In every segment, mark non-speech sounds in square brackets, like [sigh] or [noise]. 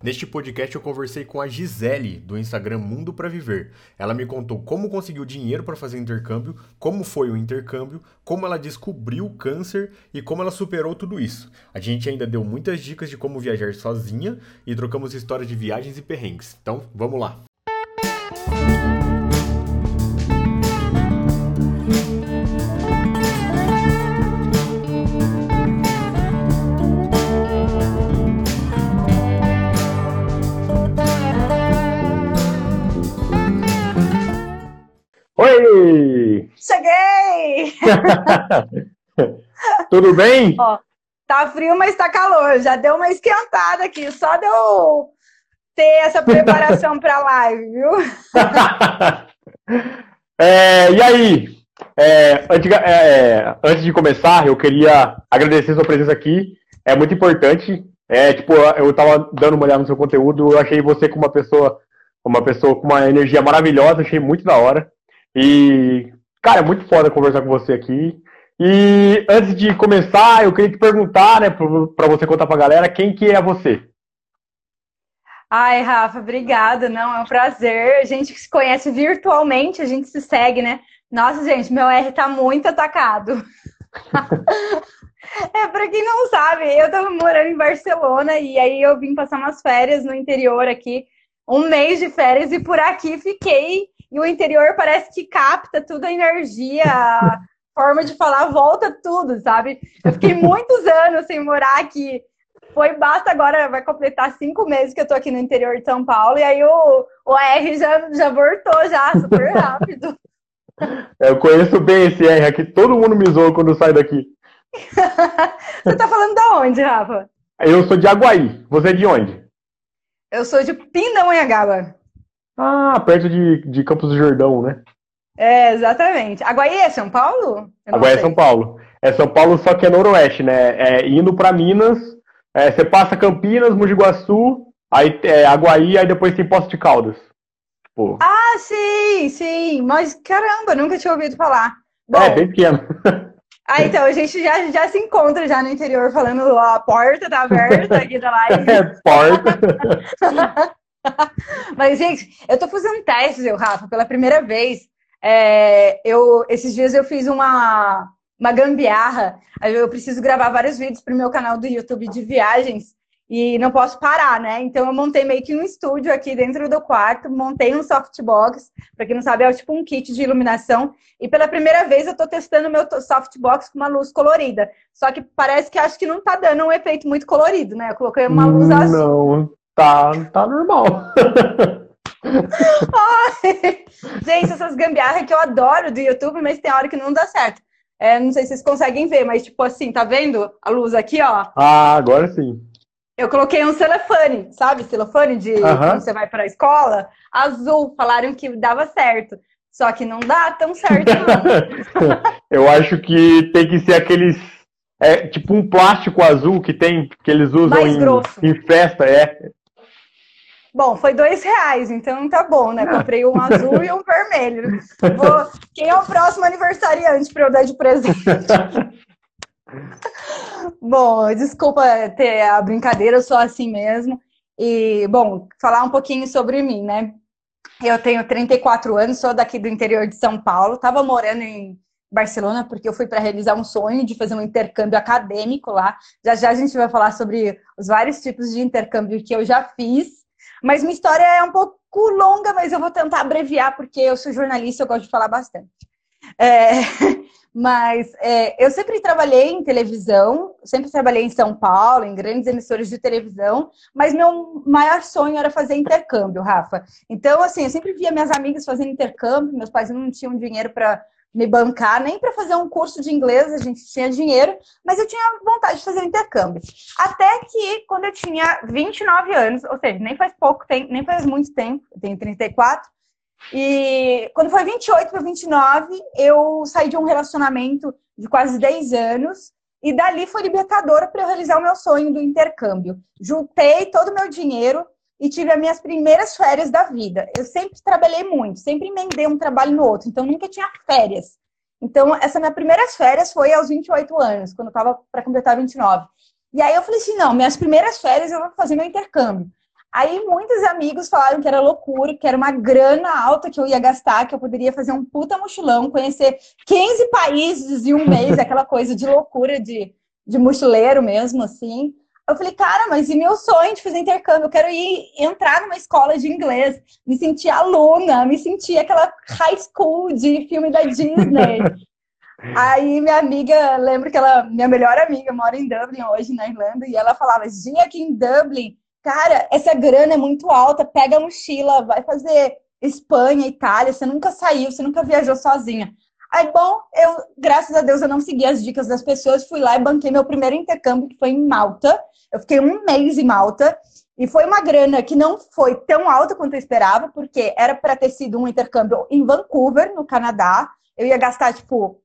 Neste podcast eu conversei com a Gisele, do Instagram Mundo para Viver. Ela me contou como conseguiu dinheiro para fazer intercâmbio, como foi o intercâmbio, como ela descobriu o câncer e como ela superou tudo isso. A gente ainda deu muitas dicas de como viajar sozinha e trocamos histórias de viagens e perrengues. Então, vamos lá. [laughs] Tudo bem? Ó, tá frio, mas tá calor. Já deu uma esquentada aqui. Só deu ter essa preparação para a live, viu? [laughs] é, e aí? É, antes, é, antes, de começar, eu queria agradecer sua presença aqui. É muito importante. É, tipo, eu tava dando uma olhada no seu conteúdo, eu achei você como uma pessoa, uma pessoa com uma energia maravilhosa, achei muito da hora. E, cara, é muito foda conversar com você aqui. E antes de começar, eu queria te perguntar, né, para você contar pra galera, quem que é você? Ai, Rafa, obrigada. Não, é um prazer. A gente se conhece virtualmente, a gente se segue, né? Nossa, gente, meu R tá muito atacado. [laughs] é, para quem não sabe, eu tava morando em Barcelona e aí eu vim passar umas férias no interior aqui, um mês de férias, e por aqui fiquei e o interior parece que capta tudo a energia, a [laughs] forma de falar, volta tudo, sabe? Eu fiquei muitos anos sem morar aqui. Foi basta agora, vai completar cinco meses que eu tô aqui no interior de São Paulo, e aí o, o R já, já voltou já, super [laughs] rápido. Eu conheço bem esse R aqui, todo mundo me zoa quando sai daqui. [laughs] Você tá falando de onde, Rafa? Eu sou de Aguaí. Você é de onde? Eu sou de Pindamonhangaba. Ah, perto de, de Campos do Jordão, né? É, exatamente. Aguaí é São Paulo? Aguaí é São Paulo. É São Paulo, só que é noroeste, né? É, indo para Minas, é, você passa Campinas, Mogi Guaçu, aí é, Aguaí, aí depois tem Poço de Caldas. Pô. Ah, sim, sim. Mas caramba, nunca tinha ouvido falar. Bom, é, bem pequeno. [laughs] Ah, então a gente já, já se encontra já no interior falando a porta tá aberta [laughs] aqui da live. É, porta. [laughs] [laughs] Mas, gente, eu tô fazendo testes, eu, Rafa, pela primeira vez. É, eu, esses dias eu fiz uma, uma gambiarra. Eu preciso gravar vários vídeos pro meu canal do YouTube de viagens e não posso parar, né? Então eu montei meio que um estúdio aqui dentro do quarto, montei um softbox, para quem não sabe, é tipo um kit de iluminação, e pela primeira vez eu tô testando meu softbox com uma luz colorida. Só que parece que acho que não tá dando um efeito muito colorido, né? Eu coloquei uma luz não. azul tá, tá normal. [laughs] Ai, gente, essas gambiarras que eu adoro do YouTube, mas tem hora que não dá certo. É, não sei se vocês conseguem ver, mas tipo assim, tá vendo a luz aqui, ó? Ah, agora sim. Eu coloquei um celofane, sabe? Celofane de quando você vai para a escola, azul. Falaram que dava certo. Só que não dá tão certo, não. [laughs] eu acho que tem que ser aqueles é tipo um plástico azul que tem que eles usam em, em, festa, é. Bom, foi dois reais, então tá bom, né? Comprei um azul e um vermelho. Vou... Quem é o próximo aniversariante para eu dar de presente? [laughs] bom, desculpa ter a brincadeira, eu sou assim mesmo. E, bom, falar um pouquinho sobre mim, né? Eu tenho 34 anos, sou daqui do interior de São Paulo, estava morando em Barcelona porque eu fui para realizar um sonho de fazer um intercâmbio acadêmico lá. Já já a gente vai falar sobre os vários tipos de intercâmbio que eu já fiz. Mas minha história é um pouco longa, mas eu vou tentar abreviar, porque eu sou jornalista, eu gosto de falar bastante. É, [laughs] mas é, eu sempre trabalhei em televisão, sempre trabalhei em São Paulo, em grandes emissoras de televisão, mas meu maior sonho era fazer intercâmbio, Rafa. Então, assim, eu sempre via minhas amigas fazendo intercâmbio, meus pais não tinham dinheiro para me bancar, nem para fazer um curso de inglês, a gente tinha dinheiro, mas eu tinha vontade de fazer intercâmbio. Até que, quando eu tinha 29 anos, ou seja, nem faz pouco tempo, nem faz muito tempo, eu tenho 34, e quando foi 28 para 29, eu saí de um relacionamento de quase 10 anos, e dali foi libertadora para eu realizar o meu sonho do intercâmbio. Juntei todo o meu dinheiro, e tive as minhas primeiras férias da vida. Eu sempre trabalhei muito, sempre emendei um trabalho no outro, então nunca tinha férias. Então, essa minha primeiras férias foi aos 28 anos, quando eu estava para completar 29. E aí eu falei assim: não, minhas primeiras férias eu vou fazer meu intercâmbio. Aí muitos amigos falaram que era loucura, que era uma grana alta que eu ia gastar, que eu poderia fazer um puta mochilão, conhecer 15 países em um mês, [laughs] aquela coisa de loucura de, de mochileiro mesmo, assim. Eu falei, cara, mas e meu sonho de fazer intercâmbio? Eu quero ir entrar numa escola de inglês, me sentir aluna, me sentir aquela high school de filme da Disney. [laughs] Aí minha amiga, lembro que ela, minha melhor amiga, mora em Dublin hoje, na Irlanda, e ela falava, Gia, aqui em Dublin, cara, essa grana é muito alta, pega a mochila, vai fazer Espanha, Itália, você nunca saiu, você nunca viajou sozinha. Aí, bom, eu, graças a Deus, eu não segui as dicas das pessoas, fui lá e banquei meu primeiro intercâmbio, que foi em Malta. Eu fiquei um mês em Malta, e foi uma grana que não foi tão alta quanto eu esperava, porque era para ter sido um intercâmbio em Vancouver, no Canadá. Eu ia gastar, tipo,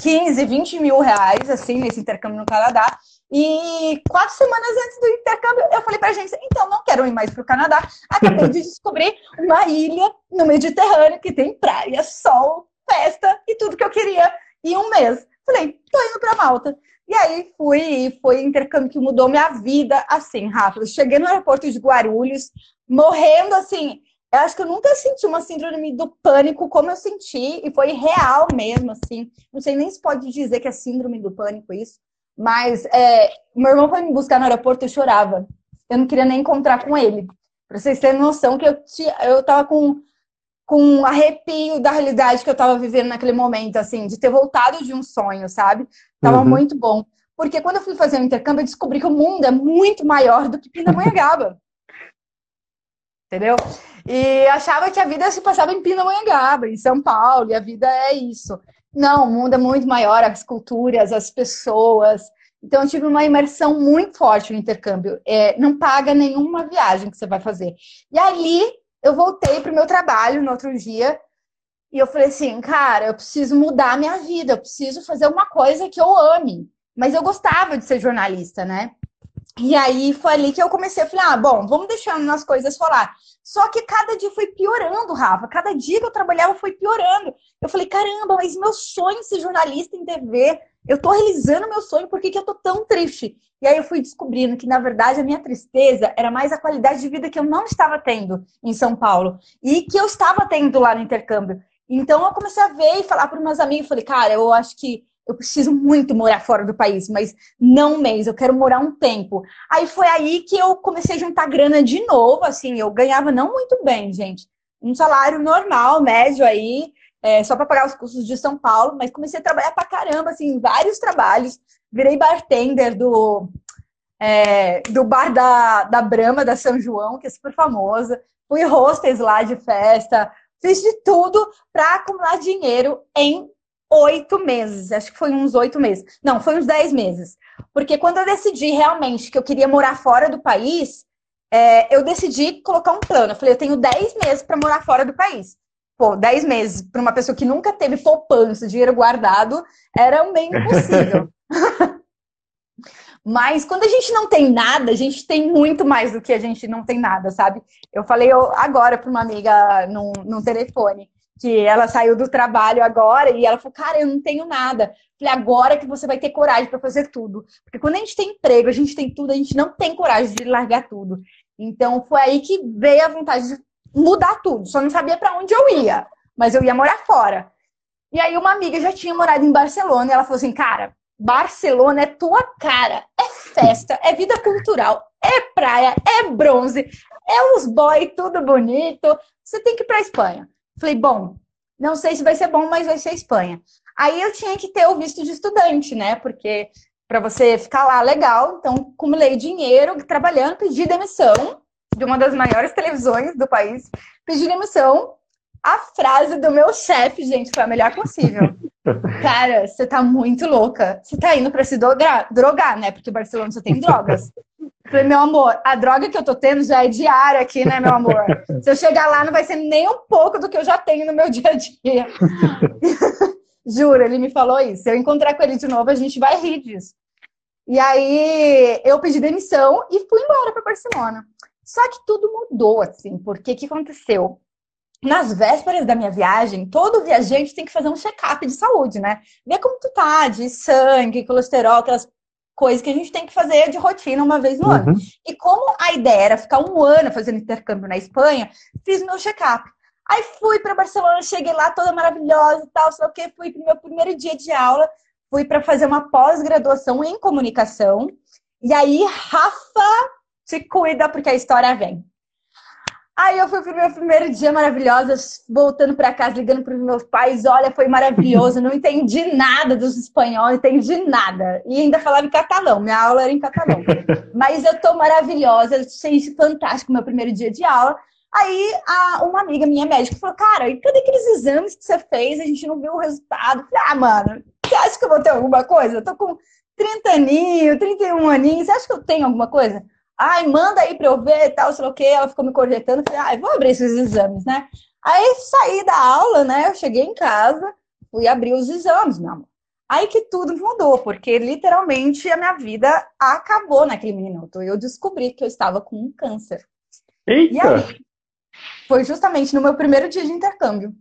15, 20 mil reais, assim, nesse intercâmbio no Canadá. E quatro semanas antes do intercâmbio, eu falei pra gente, então, não quero ir mais pro Canadá. Acabei de descobrir uma ilha no Mediterrâneo que tem praia, sol, festa e tudo que eu queria em um mês. Falei, tô indo pra Malta. E aí fui, e foi intercâmbio que mudou minha vida, assim, rápido. Cheguei no aeroporto de Guarulhos, morrendo, assim, eu acho que eu nunca senti uma síndrome do pânico como eu senti, e foi real mesmo, assim. Não sei nem se pode dizer que é síndrome do pânico isso, mas é, meu irmão foi me buscar no aeroporto e chorava. Eu não queria nem encontrar com ele. Pra vocês terem noção que eu, tinha, eu tava com, com arrepio da realidade que eu tava vivendo naquele momento, assim, de ter voltado de um sonho, sabe? Tava uhum. muito bom. Porque quando eu fui fazer o intercâmbio, eu descobri que o mundo é muito maior do que Pindamonhangaba. [laughs] Entendeu? E achava que a vida se passava em Pindamonhangaba, em São Paulo, e a vida é isso. Não, o mundo é muito maior, as culturas, as pessoas. Então, eu tive uma imersão muito forte no intercâmbio. É, não paga nenhuma viagem que você vai fazer. E ali, eu voltei para o meu trabalho no outro dia, e eu falei assim, cara, eu preciso mudar a minha vida, eu preciso fazer uma coisa que eu ame. Mas eu gostava de ser jornalista, né? E aí foi ali que eu comecei a falar, ah, bom, vamos deixando as coisas rolar. Só que cada dia foi piorando, Rafa. Cada dia que eu trabalhava foi piorando. Eu falei, caramba, mas meu sonho é ser jornalista em TV. Eu tô realizando meu sonho, por que, que eu tô tão triste? E aí eu fui descobrindo que, na verdade, a minha tristeza era mais a qualidade de vida que eu não estava tendo em São Paulo. E que eu estava tendo lá no intercâmbio. Então eu comecei a ver e falar para umas amigas, falei, cara, eu acho que eu preciso muito morar fora do país, mas não um mês, eu quero morar um tempo. Aí foi aí que eu comecei a juntar grana de novo, assim, eu ganhava não muito bem, gente. Um salário normal, médio aí, é, só para pagar os custos de São Paulo, mas comecei a trabalhar pra caramba, assim, vários trabalhos. Virei bartender do, é, do bar da, da Brama, da São João, que é super famosa. Fui hostess lá de festa, fiz de tudo para acumular dinheiro em oito meses, acho que foi uns oito meses. Não, foi uns dez meses. Porque quando eu decidi realmente que eu queria morar fora do país, é, eu decidi colocar um plano. Eu falei, eu tenho dez meses para morar fora do país. Pô, dez meses para uma pessoa que nunca teve poupança, dinheiro guardado, era meio impossível. [laughs] [laughs] Mas quando a gente não tem nada, a gente tem muito mais do que a gente não tem nada, sabe? Eu falei agora para uma amiga no, no telefone que ela saiu do trabalho agora e ela falou, cara, eu não tenho nada. Falei, agora que você vai ter coragem para fazer tudo. Porque quando a gente tem emprego, a gente tem tudo, a gente não tem coragem de largar tudo. Então foi aí que veio a vontade de mudar tudo. Só não sabia para onde eu ia, mas eu ia morar fora. E aí uma amiga já tinha morado em Barcelona e ela falou assim, cara, Barcelona é tua cara, é festa, é vida cultural, é praia, é bronze, é os boy tudo bonito. Você tem que ir para Espanha. Falei, bom, não sei se vai ser bom, mas vai ser Espanha. Aí eu tinha que ter o visto de estudante, né? Porque para você ficar lá legal, então acumulei dinheiro trabalhando, pedi demissão de uma das maiores televisões do país, pedi demissão. A frase do meu chefe, gente, foi a melhor possível. [laughs] Cara, você tá muito louca. Você tá indo para se drogar, drogar, né? Porque Barcelona só tem [laughs] drogas. Falei, meu amor, a droga que eu tô tendo já é diária aqui, né, meu amor? [laughs] Se eu chegar lá, não vai ser nem um pouco do que eu já tenho no meu dia a dia. Juro, ele me falou isso. Se eu encontrar com ele de novo, a gente vai rir disso. E aí eu pedi demissão e fui embora para Barcelona. Só que tudo mudou, assim, porque o que aconteceu? Nas vésperas da minha viagem, todo viajante tem que fazer um check-up de saúde, né? Ver como tu tá, de sangue, colesterol, aquelas coisa que a gente tem que fazer de rotina uma vez no Uhum. ano. E como a ideia era ficar um ano fazendo intercâmbio na Espanha, fiz meu check-up. Aí fui para Barcelona, cheguei lá toda maravilhosa e tal, só que fui pro meu primeiro dia de aula, fui para fazer uma pós-graduação em comunicação. E aí, Rafa, se cuida porque a história vem. Aí eu fui pro meu primeiro dia maravilhosa, voltando para casa, ligando para os meus pais. Olha, foi maravilhoso, não entendi nada dos espanhóis, entendi nada. E ainda falava em catalão, minha aula era em catalão. [laughs] Mas eu tô maravilhosa, achei isso fantástico, meu primeiro dia de aula. Aí a, uma amiga minha médica falou: Cara, e cadê aqueles exames que você fez? A gente não viu o resultado. Falei: Ah, mano, você acha que eu vou ter alguma coisa? Eu tô com 30 aninhos, 31 aninhos, você acha que eu tenho alguma coisa? Ai, manda aí pra eu ver e tal, sei lá o quê. Ela ficou me corjetando. Falei, ai, vou abrir esses exames, né? Aí saí da aula, né? Eu cheguei em casa, fui abrir os exames, meu amor. Aí que tudo mudou, porque literalmente a minha vida acabou naquele minuto. Eu descobri que eu estava com um câncer. E Eita! aí, foi justamente no meu primeiro dia de intercâmbio.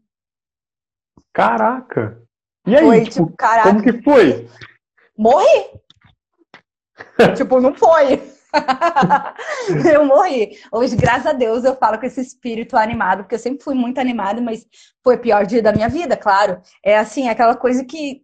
Caraca! E aí, Foi, tipo, tipo, caraca, como que foi? morri! [laughs] tipo, não foi. [laughs] eu morri. Hoje, graças a Deus, eu falo com esse espírito animado, porque eu sempre fui muito animada, mas foi o pior dia da minha vida, claro. É assim, aquela coisa que,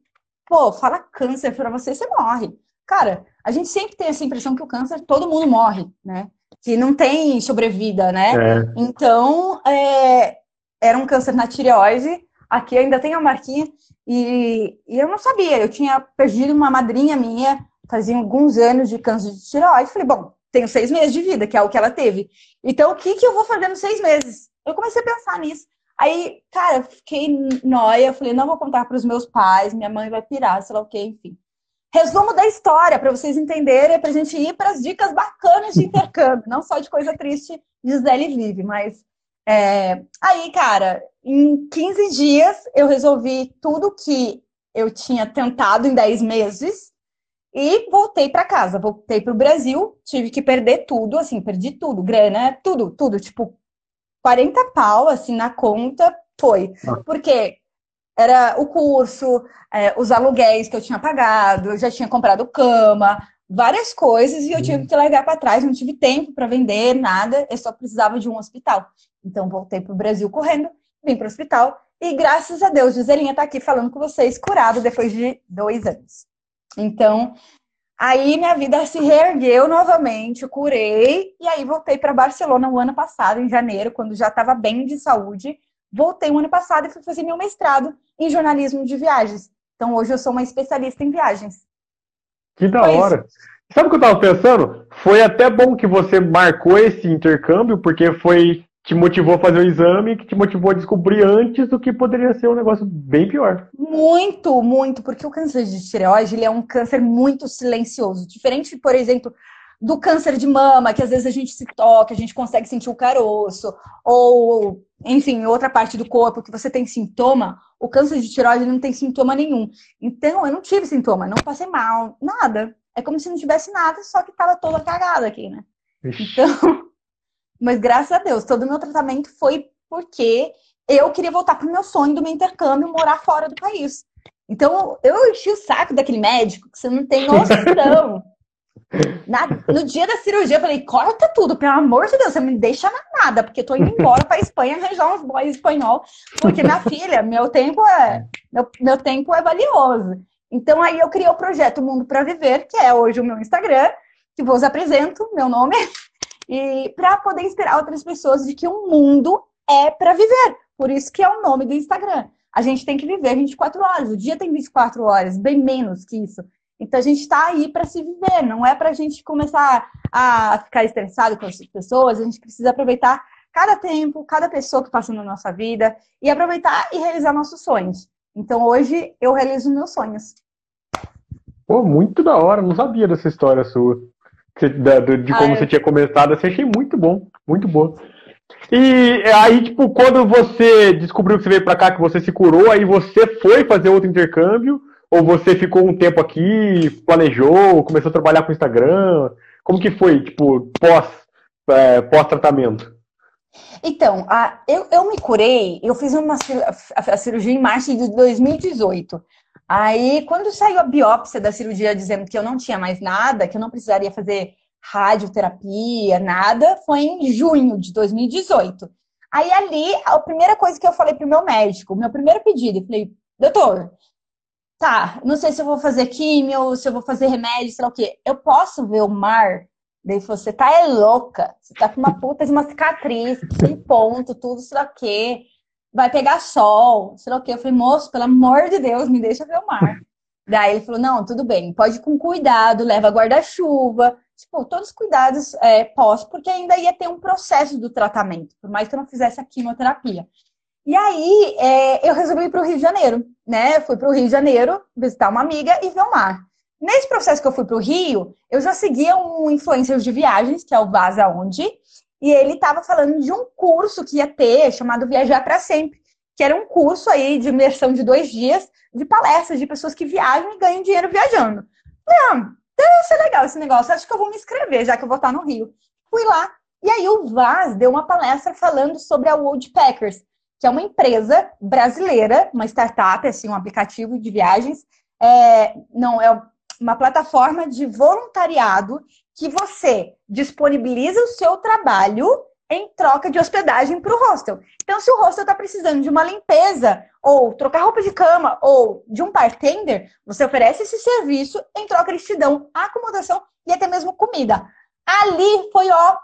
pô, fala câncer pra você, você morre. Cara, a gente sempre tem essa impressão que o câncer, todo mundo morre, né? Que não tem sobrevida, né? É. Então, é, era um câncer na tireoide. Aqui ainda tem a marquinha. E, e eu não sabia. Eu tinha perdido uma madrinha minha, fazia alguns anos de câncer de tireoide. Falei, bom, tenho seis meses de vida, que é o que ela teve. Então, o que, que eu vou fazer nos seis meses? Eu comecei a pensar nisso. Aí, cara, fiquei nóia. Falei, não vou contar para os meus pais, minha mãe vai pirar, sei lá o quê, enfim. Resumo da história, para vocês entenderem, para a gente ir para as dicas bacanas de [laughs] intercâmbio, não só de coisa triste, Gisele vive, mas é, aí, cara, em 15 dias eu resolvi tudo que eu tinha tentado em 10 meses e voltei para casa, voltei para o Brasil, tive que perder tudo, assim, perdi tudo, grana, tudo, tudo, tipo 40 pau, assim, na conta, foi. Ah. Porque era o curso, é, os aluguéis que eu tinha pagado, eu já tinha comprado cama, várias coisas, e eu tive que largar para trás, não tive tempo para vender nada, eu só precisava de um hospital. Então, voltei para o Brasil correndo, vim para o hospital, e graças a Deus, Giselinha está aqui falando com vocês, curado depois de dois anos. Então, aí minha vida se reergueu novamente, curei, e aí voltei para Barcelona o ano passado, em janeiro, quando já estava bem de saúde. Voltei o ano passado e fui fazer meu mestrado em jornalismo de viagens. Então, hoje eu sou uma especialista em viagens. Que da Foi hora. Sabe o que eu tava pensando? Foi até bom que você marcou esse intercâmbio, porque foi te motivou a fazer o exame, que te motivou a descobrir antes do que poderia ser um negócio bem pior. Muito, muito, porque o câncer de tireoide ele é um câncer muito silencioso. Diferente, por exemplo, do câncer de mama, que às vezes a gente se toca, a gente consegue sentir o caroço, ou, enfim, outra parte do corpo que você tem sintoma, o câncer de tireoide não tem sintoma nenhum. Então, eu não tive sintoma, não passei mal, nada. É como se não tivesse nada, só que tava toda cagada aqui, né? Ixi. Então, mas graças a Deus, todo o meu tratamento foi porque eu queria voltar pro meu sonho do meu intercâmbio, morar fora do país. Então, eu enchi o saco daquele médico que você não tem noção. [laughs] Na- no dia da cirurgia, eu falei, corta tudo, pelo amor de Deus, você me deixa na nada, porque eu tô indo embora pra Espanha arranjar uns boys espanhol, porque minha filha, meu tempo é meu, meu tempo é valioso. Então aí eu criei o projeto Mundo para Viver, que é hoje o meu Instagram, que vos apresento, meu nome, e para poder inspirar outras pessoas de que o mundo é para viver. Por isso que é o nome do Instagram. A gente tem que viver 24 horas, o dia tem 24 horas, bem menos que isso. Então a gente está aí para se viver, não é para a gente começar a ficar estressado com as pessoas, a gente precisa aproveitar cada tempo, cada pessoa que passa na nossa vida e aproveitar e realizar nossos sonhos. Então hoje eu realizo meus sonhos. Pô, muito da hora, não sabia dessa história sua. Que da- do- De Ah, como é. você tinha começado, assim, achei muito bom, muito boa. E aí, tipo, quando você descobriu que você veio pra cá, que você se curou, aí você foi fazer outro intercâmbio? Ou você ficou um tempo aqui, planejou, começou a trabalhar com o Instagram? Como que foi, tipo, pós, é, pós-tratamento? Então, a- eu, eu me curei, eu fiz uma a, a cirurgia em março de 2018. Aí, quando saiu a biópsia da cirurgia dizendo que eu não tinha mais nada, que eu não precisaria fazer radioterapia, nada, foi em junho de 2018. Aí ali, a primeira coisa que eu falei pro meu médico, meu primeiro pedido, eu falei, doutor, tá, não sei se eu vou fazer químio, se eu vou fazer remédio, sei lá o quê. Eu posso ver o mar? Daí você tá é louca, você tá com uma puta de uma cicatriz, sem ponto, tudo, sei lá o quê. Vai pegar sol, sei lá o quê. Eu falei, moço, pelo amor de Deus, me deixa ver o mar. Daí ele falou, não, tudo bem, pode ir com cuidado, leva guarda-chuva, tipo, todos os cuidados é, posso, porque ainda ia ter um processo do tratamento, por mais que eu não fizesse a quimioterapia. E aí é, eu resolvi ir para o Rio de Janeiro, né? Fui para o Rio de Janeiro visitar uma amiga e ver o mar. Nesse processo que eu fui para o Rio, eu já seguia um influencer de viagens, que é o Vaza Onde, e ele estava falando de um curso que ia ter, chamado Viajar para Sempre, que era um curso aí de imersão de dois dias, de palestras de pessoas que viajam e ganham dinheiro viajando. Não, deve ser legal esse negócio, acho que eu vou me inscrever, já que eu vou estar no Rio. Fui lá, e aí o Vaz deu uma palestra falando sobre a Woodpeckers, que é uma empresa brasileira, uma startup, assim, um aplicativo de viagens. É, não, é uma plataforma de voluntariado que você disponibiliza o seu trabalho em troca de hospedagem para o hostel. Então, se o hostel está precisando de uma limpeza, ou trocar roupa de cama, ou de um bartender, você oferece esse serviço, em troca eles te dão acomodação e até mesmo comida. Ali foi, ó,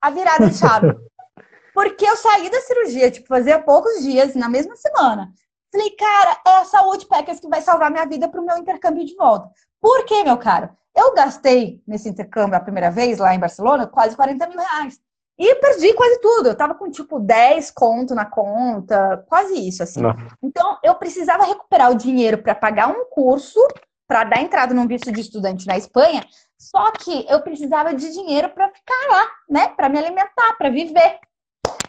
a virada de chave. [laughs] Porque eu saí da cirurgia, tipo, fazia poucos dias, na mesma semana. Falei, cara, é a Saúde Packers que vai salvar minha vida para o meu intercâmbio de volta. Por quê, meu caro? Eu gastei nesse intercâmbio a primeira vez lá em Barcelona quase 40 mil reais. E perdi quase tudo. Eu tava com tipo 10 conto na conta, quase isso, assim. Não. Então, eu precisava recuperar o dinheiro para pagar um curso, para dar entrada num visto de estudante na Espanha. Só que eu precisava de dinheiro para ficar lá, né? Para me alimentar, para viver.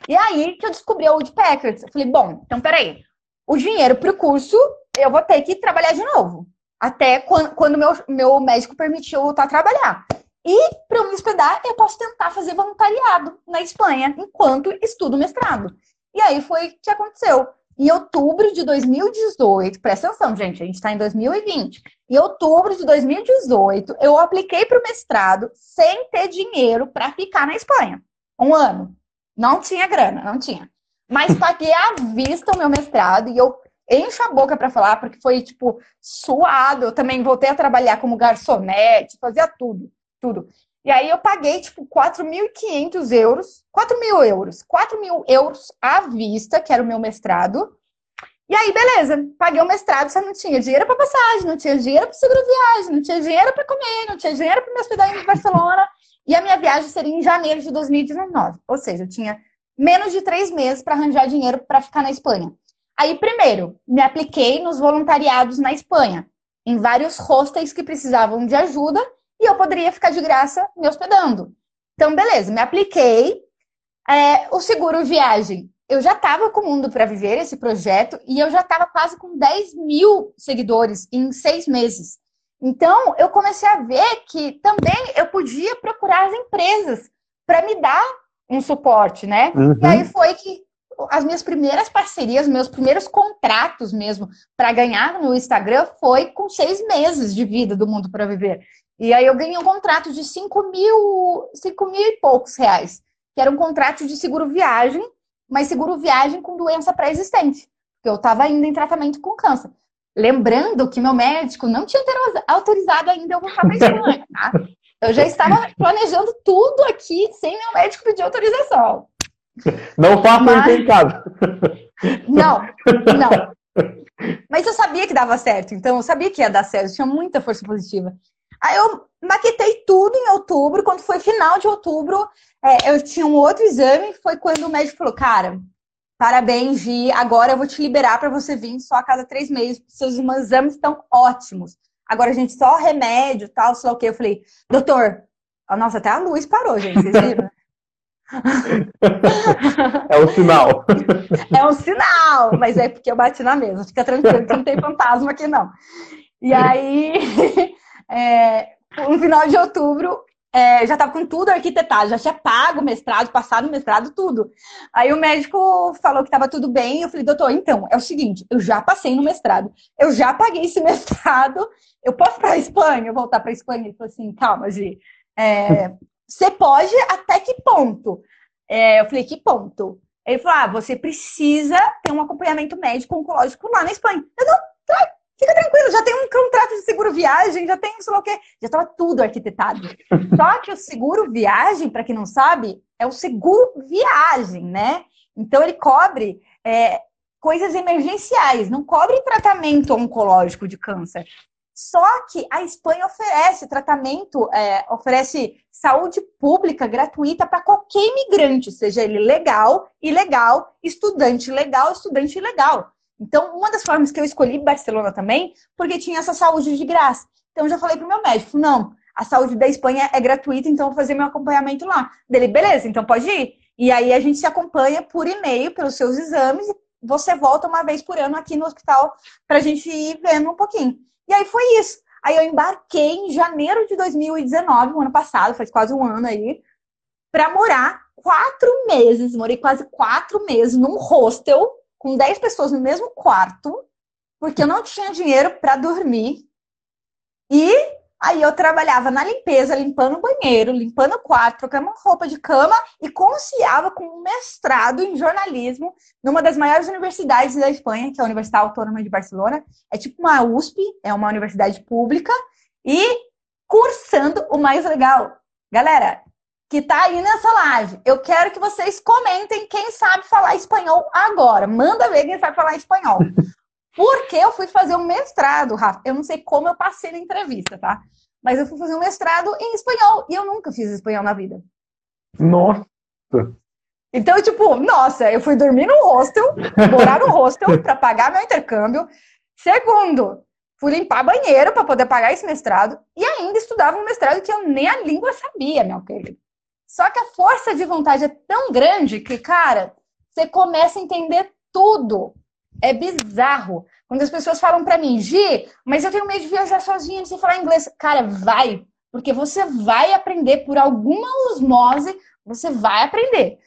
E aí que eu descobri a Woodpeckers. Eu falei, bom, então peraí. O dinheiro para o curso, eu vou ter que trabalhar de novo. Até quando, meu, meu médico permitiu voltar a trabalhar. E para eu me hospedar, eu posso tentar fazer voluntariado na Espanha, enquanto estudo mestrado. E aí foi o que aconteceu. Em outubro de 2018, presta atenção, gente, a gente está em 2020. Em outubro de 2018, eu apliquei para o mestrado sem ter dinheiro para ficar na Espanha. Um ano. Não tinha grana, não tinha. Mas paguei à vista o meu mestrado e eu encho a boca para falar, porque foi, tipo, suado. Eu também voltei a trabalhar como garçonete, fazia tudo, tudo. E aí eu paguei, tipo, 4.500 euros, 4 mil euros, 4 mil euros à vista, que era o meu mestrado. E aí, beleza, paguei o mestrado, só não tinha dinheiro para passagem, não tinha dinheiro para seguro viagem, não tinha dinheiro para comer, não tinha dinheiro para me hospedar em Barcelona. E a minha viagem seria em janeiro de 2019. Ou seja, eu tinha menos de três meses para arranjar dinheiro para ficar na Espanha. Aí, primeiro, me apliquei nos voluntariados na Espanha, em vários hostels que precisavam de ajuda e eu poderia ficar de graça me hospedando. Então, beleza, me apliquei. É, o seguro viagem. Eu já estava com o Mundo para Viver, esse projeto, e eu já estava quase com 10 mil seguidores em seis meses. Então, eu comecei a ver que também eu podia procurar as empresas para me dar um suporte, né? Uhum. E aí foi que as minhas primeiras parcerias, meus primeiros contratos mesmo para ganhar no Instagram foi com seis meses de vida do Mundo para Viver. E aí eu ganhei um contrato de 5 mil, 5 mil e poucos reais, que era um contrato de seguro viagem, mas seguro viagem com doença pré-existente, porque eu estava ainda em tratamento com câncer. Lembrando que meu médico não tinha autorizado ainda eu voltar para Espanha, tá? Eu já estava planejando tudo aqui sem meu médico pedir autorização. Não faça Mas... isso em casa. Não, não. [laughs] Mas eu sabia que dava certo, então eu sabia que ia dar certo, tinha muita força positiva. Aí eu maquetei tudo em outubro, quando foi final de outubro, é, eu tinha um outro exame, foi quando o médico falou, cara, Parabéns, Gi. Agora eu vou te liberar para você vir só a cada três meses, seus exames estão ótimos. Agora, a gente, só remédio, tal, sei lá o quê. Eu falei, doutor, nossa, até a luz parou, gente. Vocês viram? [laughs] É um sinal. É um sinal, mas é porque eu bati na mesa. Fica tranquilo, que não tem fantasma aqui, não. E aí, [laughs] é, no final de outubro, é, já estava com tudo arquitetado, já tinha pago o mestrado, passado mestrado, tudo. Aí o médico falou que estava tudo bem, eu falei, doutor, então, é o seguinte, eu já passei no mestrado, eu já paguei esse [laughs] mestrado, eu posso para a Espanha, voltar para a Espanha? Ele falou assim, calma, Gi, é, você pode até que ponto? É, eu falei, que ponto? Ele falou, ah, você precisa ter um acompanhamento médico oncológico lá na Espanha. Eu não, Fica tranquilo, já tem um contrato de seguro viagem, já tem sei lá o quê. Já estava tudo arquitetado. [laughs] Só que o seguro viagem, para quem não sabe, é o seguro viagem, né? Então ele cobre é, coisas emergenciais, não cobre tratamento oncológico de câncer. Só que a Espanha oferece tratamento, é, oferece saúde pública gratuita para qualquer imigrante, seja ele legal, ilegal, estudante legal, estudante ilegal. Então, uma das formas que eu escolhi Barcelona também, porque tinha essa saúde de graça. Então, eu já falei pro meu médico, não, a saúde da Espanha é gratuita, então vou fazer meu acompanhamento lá. Dele, beleza, então pode ir. E aí a gente se acompanha por e-mail pelos seus exames e você volta uma vez por ano aqui no hospital para a gente ir vendo um pouquinho. E aí foi isso. Aí eu embarquei em janeiro de 2019, o ano passado, faz quase um ano aí, para morar quatro meses, morei quase quatro meses num hostel com 10 pessoas no mesmo quarto, porque eu não tinha dinheiro para dormir. E aí eu trabalhava na limpeza, limpando o banheiro, limpando o quarto, trocando roupa de cama e conciliava com um mestrado em jornalismo numa das maiores universidades da Espanha, que é a Universidade Autônoma de Barcelona. É tipo uma USP, é uma universidade pública, e cursando o mais legal. Galera, que está aí nessa live. Eu quero que vocês comentem quem sabe falar espanhol agora. Manda ver quem sabe falar espanhol. Porque eu fui fazer um mestrado, Rafa. Eu não sei como eu passei na entrevista, tá? Mas eu fui fazer um mestrado em espanhol e eu nunca fiz espanhol na vida. Nossa! Então, tipo, nossa, eu fui dormir no hostel, morar no hostel para pagar meu intercâmbio. Segundo, fui limpar banheiro para poder pagar esse mestrado e ainda estudava um mestrado que eu nem a língua sabia, meu querido. Só que a força de vontade é tão grande que, cara, você começa a entender tudo. É bizarro. Quando as pessoas falam para mim, Gi, mas eu tenho medo de viajar sozinha sem falar inglês. Cara, vai. Porque você vai aprender por alguma osmose, você vai aprender.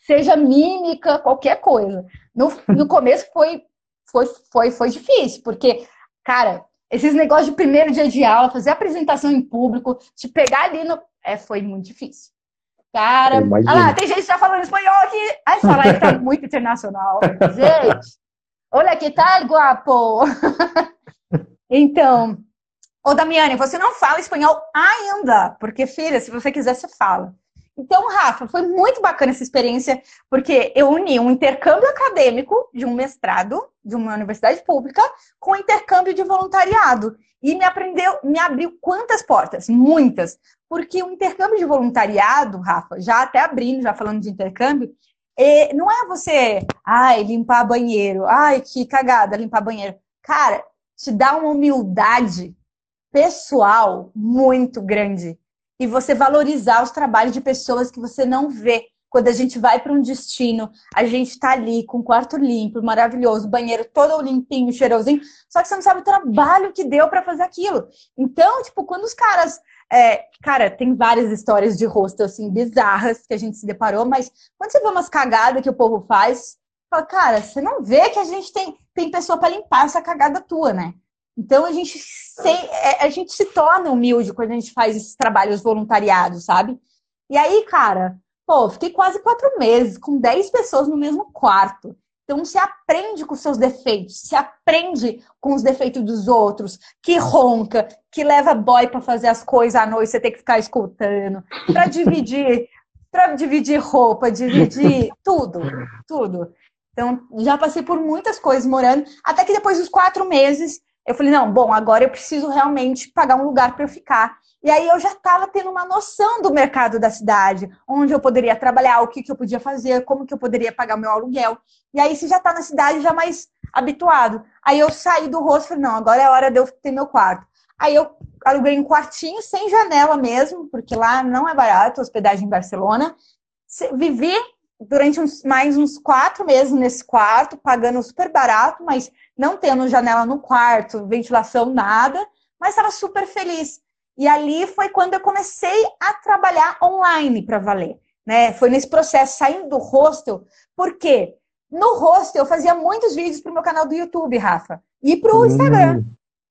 Seja mímica, qualquer coisa. No, no começo foi, foi, foi, foi difícil, porque, cara, esses negócios de primeiro dia de aula, fazer apresentação em público, te pegar ali no. É, foi muito difícil. Cara, olha lá, tem gente já falando espanhol aqui. Ai, essa live tá muito internacional. [laughs] Gente, olha que tal, guapo. [laughs] então, ô Damiane, você não fala espanhol ainda, porque, filha, se você quiser, você fala. Então, Rafa, foi muito bacana essa experiência, porque eu uni um intercâmbio acadêmico de um mestrado de uma universidade pública com um intercâmbio de voluntariado. E me aprendeu, me abriu quantas portas? Muitas. Porque o intercâmbio de voluntariado, Rafa, já até abrindo, já falando de intercâmbio, é, não é você, ai, limpar banheiro, ai, que cagada, limpar banheiro. Cara, te dá uma humildade pessoal muito grande e você valorizar os trabalhos de pessoas que você não vê. Quando a gente vai para um destino, a gente está ali com o quarto limpo, maravilhoso, banheiro todo limpinho, cheirosinho, só que você não sabe o trabalho que deu para fazer aquilo. Então, tipo, quando os caras. É, cara, tem várias histórias de rosto assim bizarras que a gente se deparou, mas quando você vê umas cagadas que o povo faz, fala, cara, você não vê que a gente tem, tem pessoa para limpar essa cagada tua, né? Então a gente, se, é, a gente se torna humilde quando a gente faz esses trabalhos voluntariados, sabe? E aí, cara, pô, fiquei quase quatro meses com dez pessoas no mesmo quarto. Então você aprende com seus defeitos, se aprende com os defeitos dos outros, que ronca, que leva boy para fazer as coisas à noite, você tem que ficar escutando, para dividir, [laughs] para dividir roupa, dividir [laughs] tudo, tudo. Então já passei por muitas coisas morando, até que depois dos quatro meses eu falei, não, bom, agora eu preciso realmente pagar um lugar para eu ficar. E aí eu já estava tendo uma noção do mercado da cidade, onde eu poderia trabalhar, o que, que eu podia fazer, como que eu poderia pagar meu aluguel. E aí você já está na cidade já mais habituado. Aí eu saí do rosto e falei, não, agora é hora de eu ter meu quarto. Aí eu aluguei um quartinho sem janela mesmo, porque lá não é barato, hospedagem em Barcelona. Vivi durante uns, mais uns quatro meses nesse quarto, pagando super barato, mas não tendo janela no quarto, ventilação, nada, mas estava super feliz. E ali foi quando eu comecei a trabalhar online para valer. Né? Foi nesse processo, saindo do hostel, porque no hostel eu fazia muitos vídeos para o meu canal do YouTube, Rafa, e para o hum.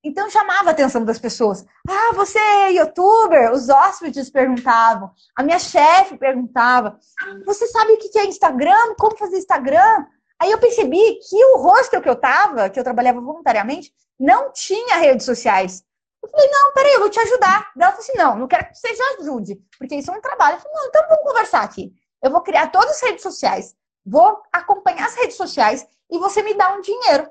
Então chamava a atenção das pessoas. Ah, você é youtuber? Os hóspedes perguntavam. A minha chefe perguntava. Você sabe o que é Instagram? Como fazer Instagram? Aí eu percebi que o hostel que eu tava, que eu trabalhava voluntariamente, não tinha redes sociais. Eu falei, não, peraí, eu vou te ajudar. Ela falou assim, não, não quero que você já ajude, porque isso é um trabalho. Eu falei, não, então vamos conversar aqui. Eu vou criar todas as redes sociais, vou acompanhar as redes sociais e você me dá um dinheiro.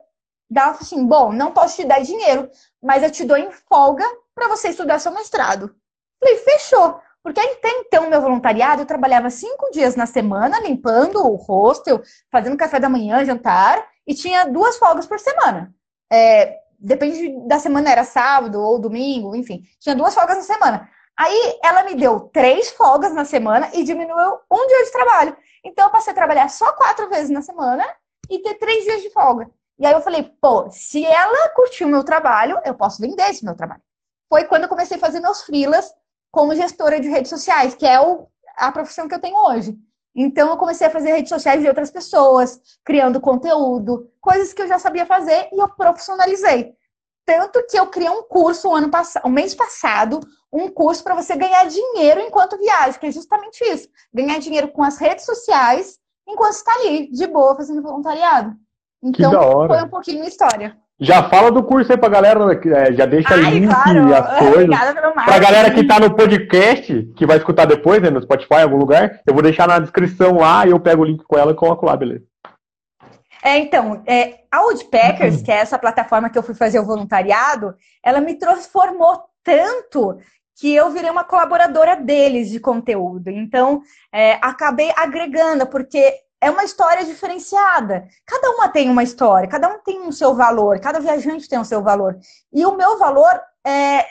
Falou assim, bom, não posso te dar dinheiro, mas eu te dou em folga para você estudar seu mestrado. Falei, fechou. Porque até então, meu voluntariado, eu trabalhava cinco dias na semana, limpando o hostel, fazendo café da manhã, jantar, e tinha duas folgas por semana. É, depende da semana, era sábado ou domingo, enfim, tinha duas folgas na semana. Aí ela me deu três folgas na semana e diminuiu um dia de trabalho. Então eu passei a trabalhar só quatro vezes na semana e ter três dias de folga. E aí eu falei, pô, se ela curtiu o meu trabalho, eu posso vender esse meu trabalho. Foi quando eu comecei a fazer meus freelas como gestora de redes sociais, que é o, a profissão que eu tenho hoje. Então, eu comecei a fazer redes sociais de outras pessoas, criando conteúdo, coisas que eu já sabia fazer e eu profissionalizei. Tanto que eu criei um curso o ano passado, mês passado, um curso para você ganhar dinheiro enquanto viaja, que é justamente isso. Ganhar dinheiro com as redes sociais enquanto está ali, de boa, fazendo voluntariado. Então, foi um pouquinho a história. Já fala do curso aí pra galera, é, já deixa Ai, link claro. as coisas. Pra galera que tá no podcast, que vai escutar depois, né, no Spotify, em algum lugar, eu vou deixar na descrição lá e eu pego o link com ela e coloco lá, beleza? É, então, é, a Woodpeckers, que é essa plataforma que eu fui fazer o voluntariado, ela me transformou tanto que eu virei uma colaboradora deles de conteúdo. Então, é, acabei agregando, porque é uma história diferenciada. Cada uma tem uma história, cada um tem um seu valor, cada viajante tem o um seu valor. E o meu valor é,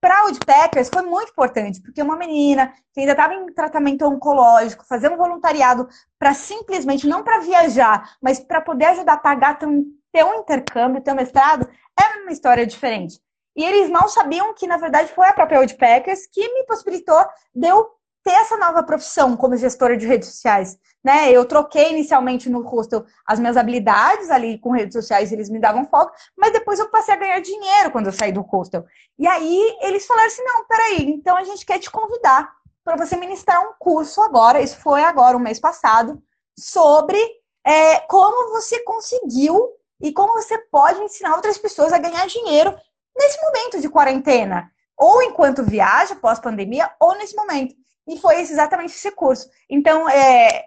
para Woodpeckers foi muito importante, porque uma menina que ainda estava em tratamento oncológico, fazer um voluntariado para simplesmente, não para viajar, mas para poder ajudar a pagar ter um intercâmbio, ter um mestrado, é uma história diferente. E eles mal sabiam que, na verdade, foi a própria Woodpeckers que me possibilitou de eu ter essa nova profissão como gestora de redes sociais né? Eu troquei inicialmente no hostel as minhas habilidades ali com redes sociais, eles me davam foco, mas depois eu passei a ganhar dinheiro quando eu saí do hostel. E aí eles falaram assim: não, peraí, então a gente quer te convidar para você ministrar um curso agora, isso foi agora, o mês passado, sobre é, como você conseguiu e como você pode ensinar outras pessoas a ganhar dinheiro nesse momento de quarentena. Ou enquanto viaja, pós-pandemia, ou nesse momento. E foi exatamente esse curso. Então, é,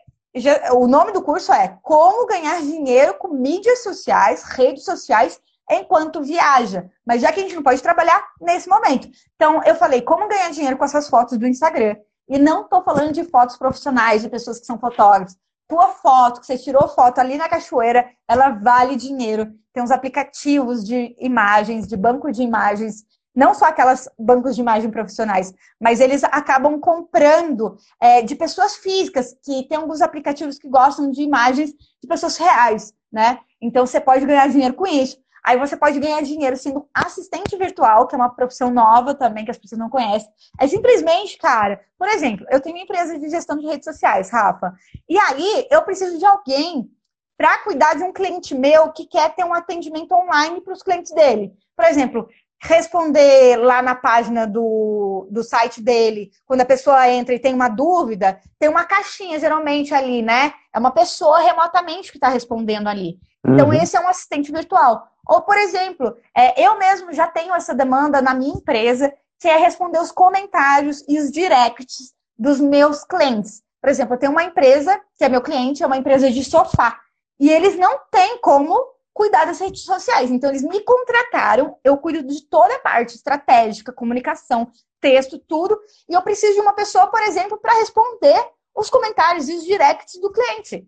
o nome do curso é Como Ganhar Dinheiro com Mídias Sociais, Redes Sociais, enquanto viaja. Mas já que a gente não pode trabalhar nesse momento. Então, eu falei como ganhar dinheiro com essas fotos do Instagram. E não estou falando de fotos profissionais, de pessoas que são fotógrafos. Tua foto, que você tirou foto ali na cachoeira, ela vale dinheiro. Tem uns aplicativos de imagens, de banco de imagens não só aquelas bancos de imagem profissionais, mas eles acabam comprando é, de pessoas físicas, que tem alguns aplicativos que gostam de imagens de pessoas reais, né? Então você pode ganhar dinheiro com isso. Aí você pode ganhar dinheiro sendo assistente virtual, que é uma profissão nova também, que as pessoas não conhecem. É simplesmente, cara, por exemplo, eu tenho uma empresa de gestão de redes sociais, Rafa, e aí eu preciso de alguém para cuidar de um cliente meu que quer ter um atendimento online para os clientes dele. Por exemplo, responder lá na página do, do site dele, quando a pessoa entra e tem uma dúvida, tem uma caixinha geralmente ali, né? É uma pessoa remotamente que está respondendo ali. Então, uhum. esse é um assistente virtual. Ou, por exemplo, é, eu mesmo já tenho essa demanda na minha empresa, que é responder os comentários e os directs dos meus clientes. Por exemplo, eu tenho uma empresa, que é meu cliente, é uma empresa de sofá. E eles não têm como cuidar das redes sociais. Então, eles me contrataram, eu cuido de toda a parte estratégica, comunicação, texto, tudo. E eu preciso de uma pessoa, por exemplo, para responder os comentários e os directs do cliente.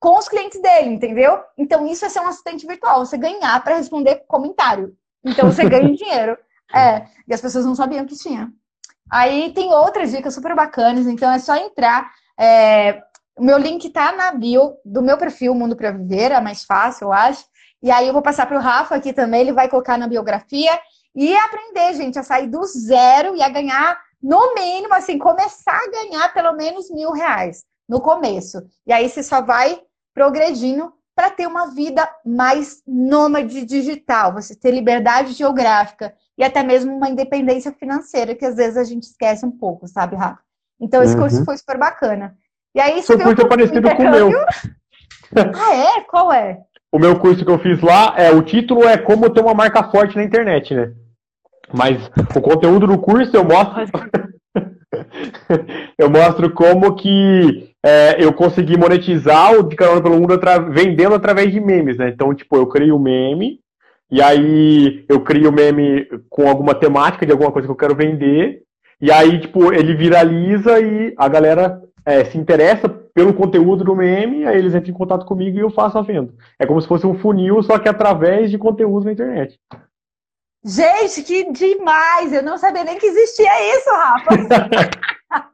Com os clientes dele, entendeu? Então, isso é ser um assistente virtual, você ganhar para responder comentário. Então, você ganha [laughs] dinheiro. É, e as pessoas não sabiam que tinha. Aí tem outras dicas super bacanas, então é só entrar. É, o meu link tá na bio do meu perfil Mundo para Viver, é mais fácil, eu acho. E aí eu vou passar para o Rafa aqui também, ele vai colocar na biografia. E aprender, gente, a sair do zero e a ganhar, no mínimo, assim, começar a ganhar pelo menos mil reais no começo. E aí você só vai progredindo para ter uma vida mais nômade digital, você ter liberdade geográfica e até mesmo uma independência financeira, que às vezes a gente esquece um pouco, sabe, Rafa? Então esse uhum. curso foi super bacana. E aí Seu curso é parecido com o meu. [laughs] ah, é? Qual é? O meu curso que eu fiz lá, é, o título é Como ter uma marca forte na internet, né? Mas o conteúdo do curso eu mostro. [laughs] eu mostro como que é, eu consegui monetizar o de Carona pelo Mundo atra vendendo através de memes, né? Então, tipo, eu crio o um meme, e aí eu crio o um meme com alguma temática de alguma coisa que eu quero vender, e aí, tipo, ele viraliza e a galera é, se interessa pelo conteúdo do meme, aí eles entram em contato comigo e eu faço a venda. É como se fosse um funil, só que através de conteúdo na internet. Gente, que demais! Eu não sabia nem que existia isso, Rafa. [laughs]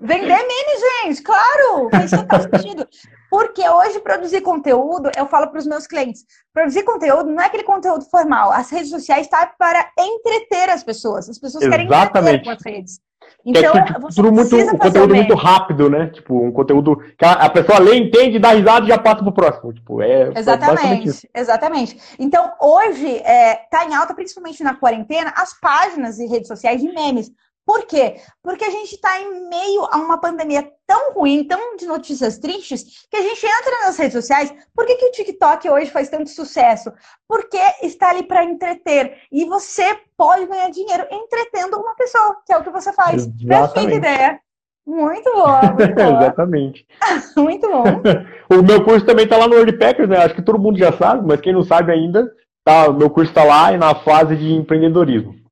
Vender meme, gente, claro, faz total sentido. Porque hoje produzir conteúdo, eu falo para os meus clientes, produzir conteúdo não é aquele conteúdo formal. As redes sociais estão tá para entreter as pessoas. As pessoas Exatamente. querem entreter com as redes. Então, é tipo, tudo muito, um conteúdo muito rápido, né? Tipo, um conteúdo que a, a, pessoa lê, entende, dá risada e já passa pro próximo. Tipo, é, exatamente, é exatamente. Então, hoje, é, tá em alta, principalmente na quarentena, as páginas e redes sociais de memes. Por quê? Porque a gente está em meio a uma pandemia tão ruim, tão de notícias tristes, que a gente entra nas redes sociais. Por que, que o TikTok hoje faz tanto sucesso? Porque está ali para entreter. E você pode ganhar dinheiro entretendo uma pessoa, que é o que você faz. Exatamente. Perfeita ideia. Muito bom. [laughs] Exatamente. [laughs] muito bom. [laughs] o meu curso também está lá no WordPackers, né? Acho que todo mundo já sabe, mas quem não sabe ainda, tá, meu curso está lá e na fase de empreendedorismo.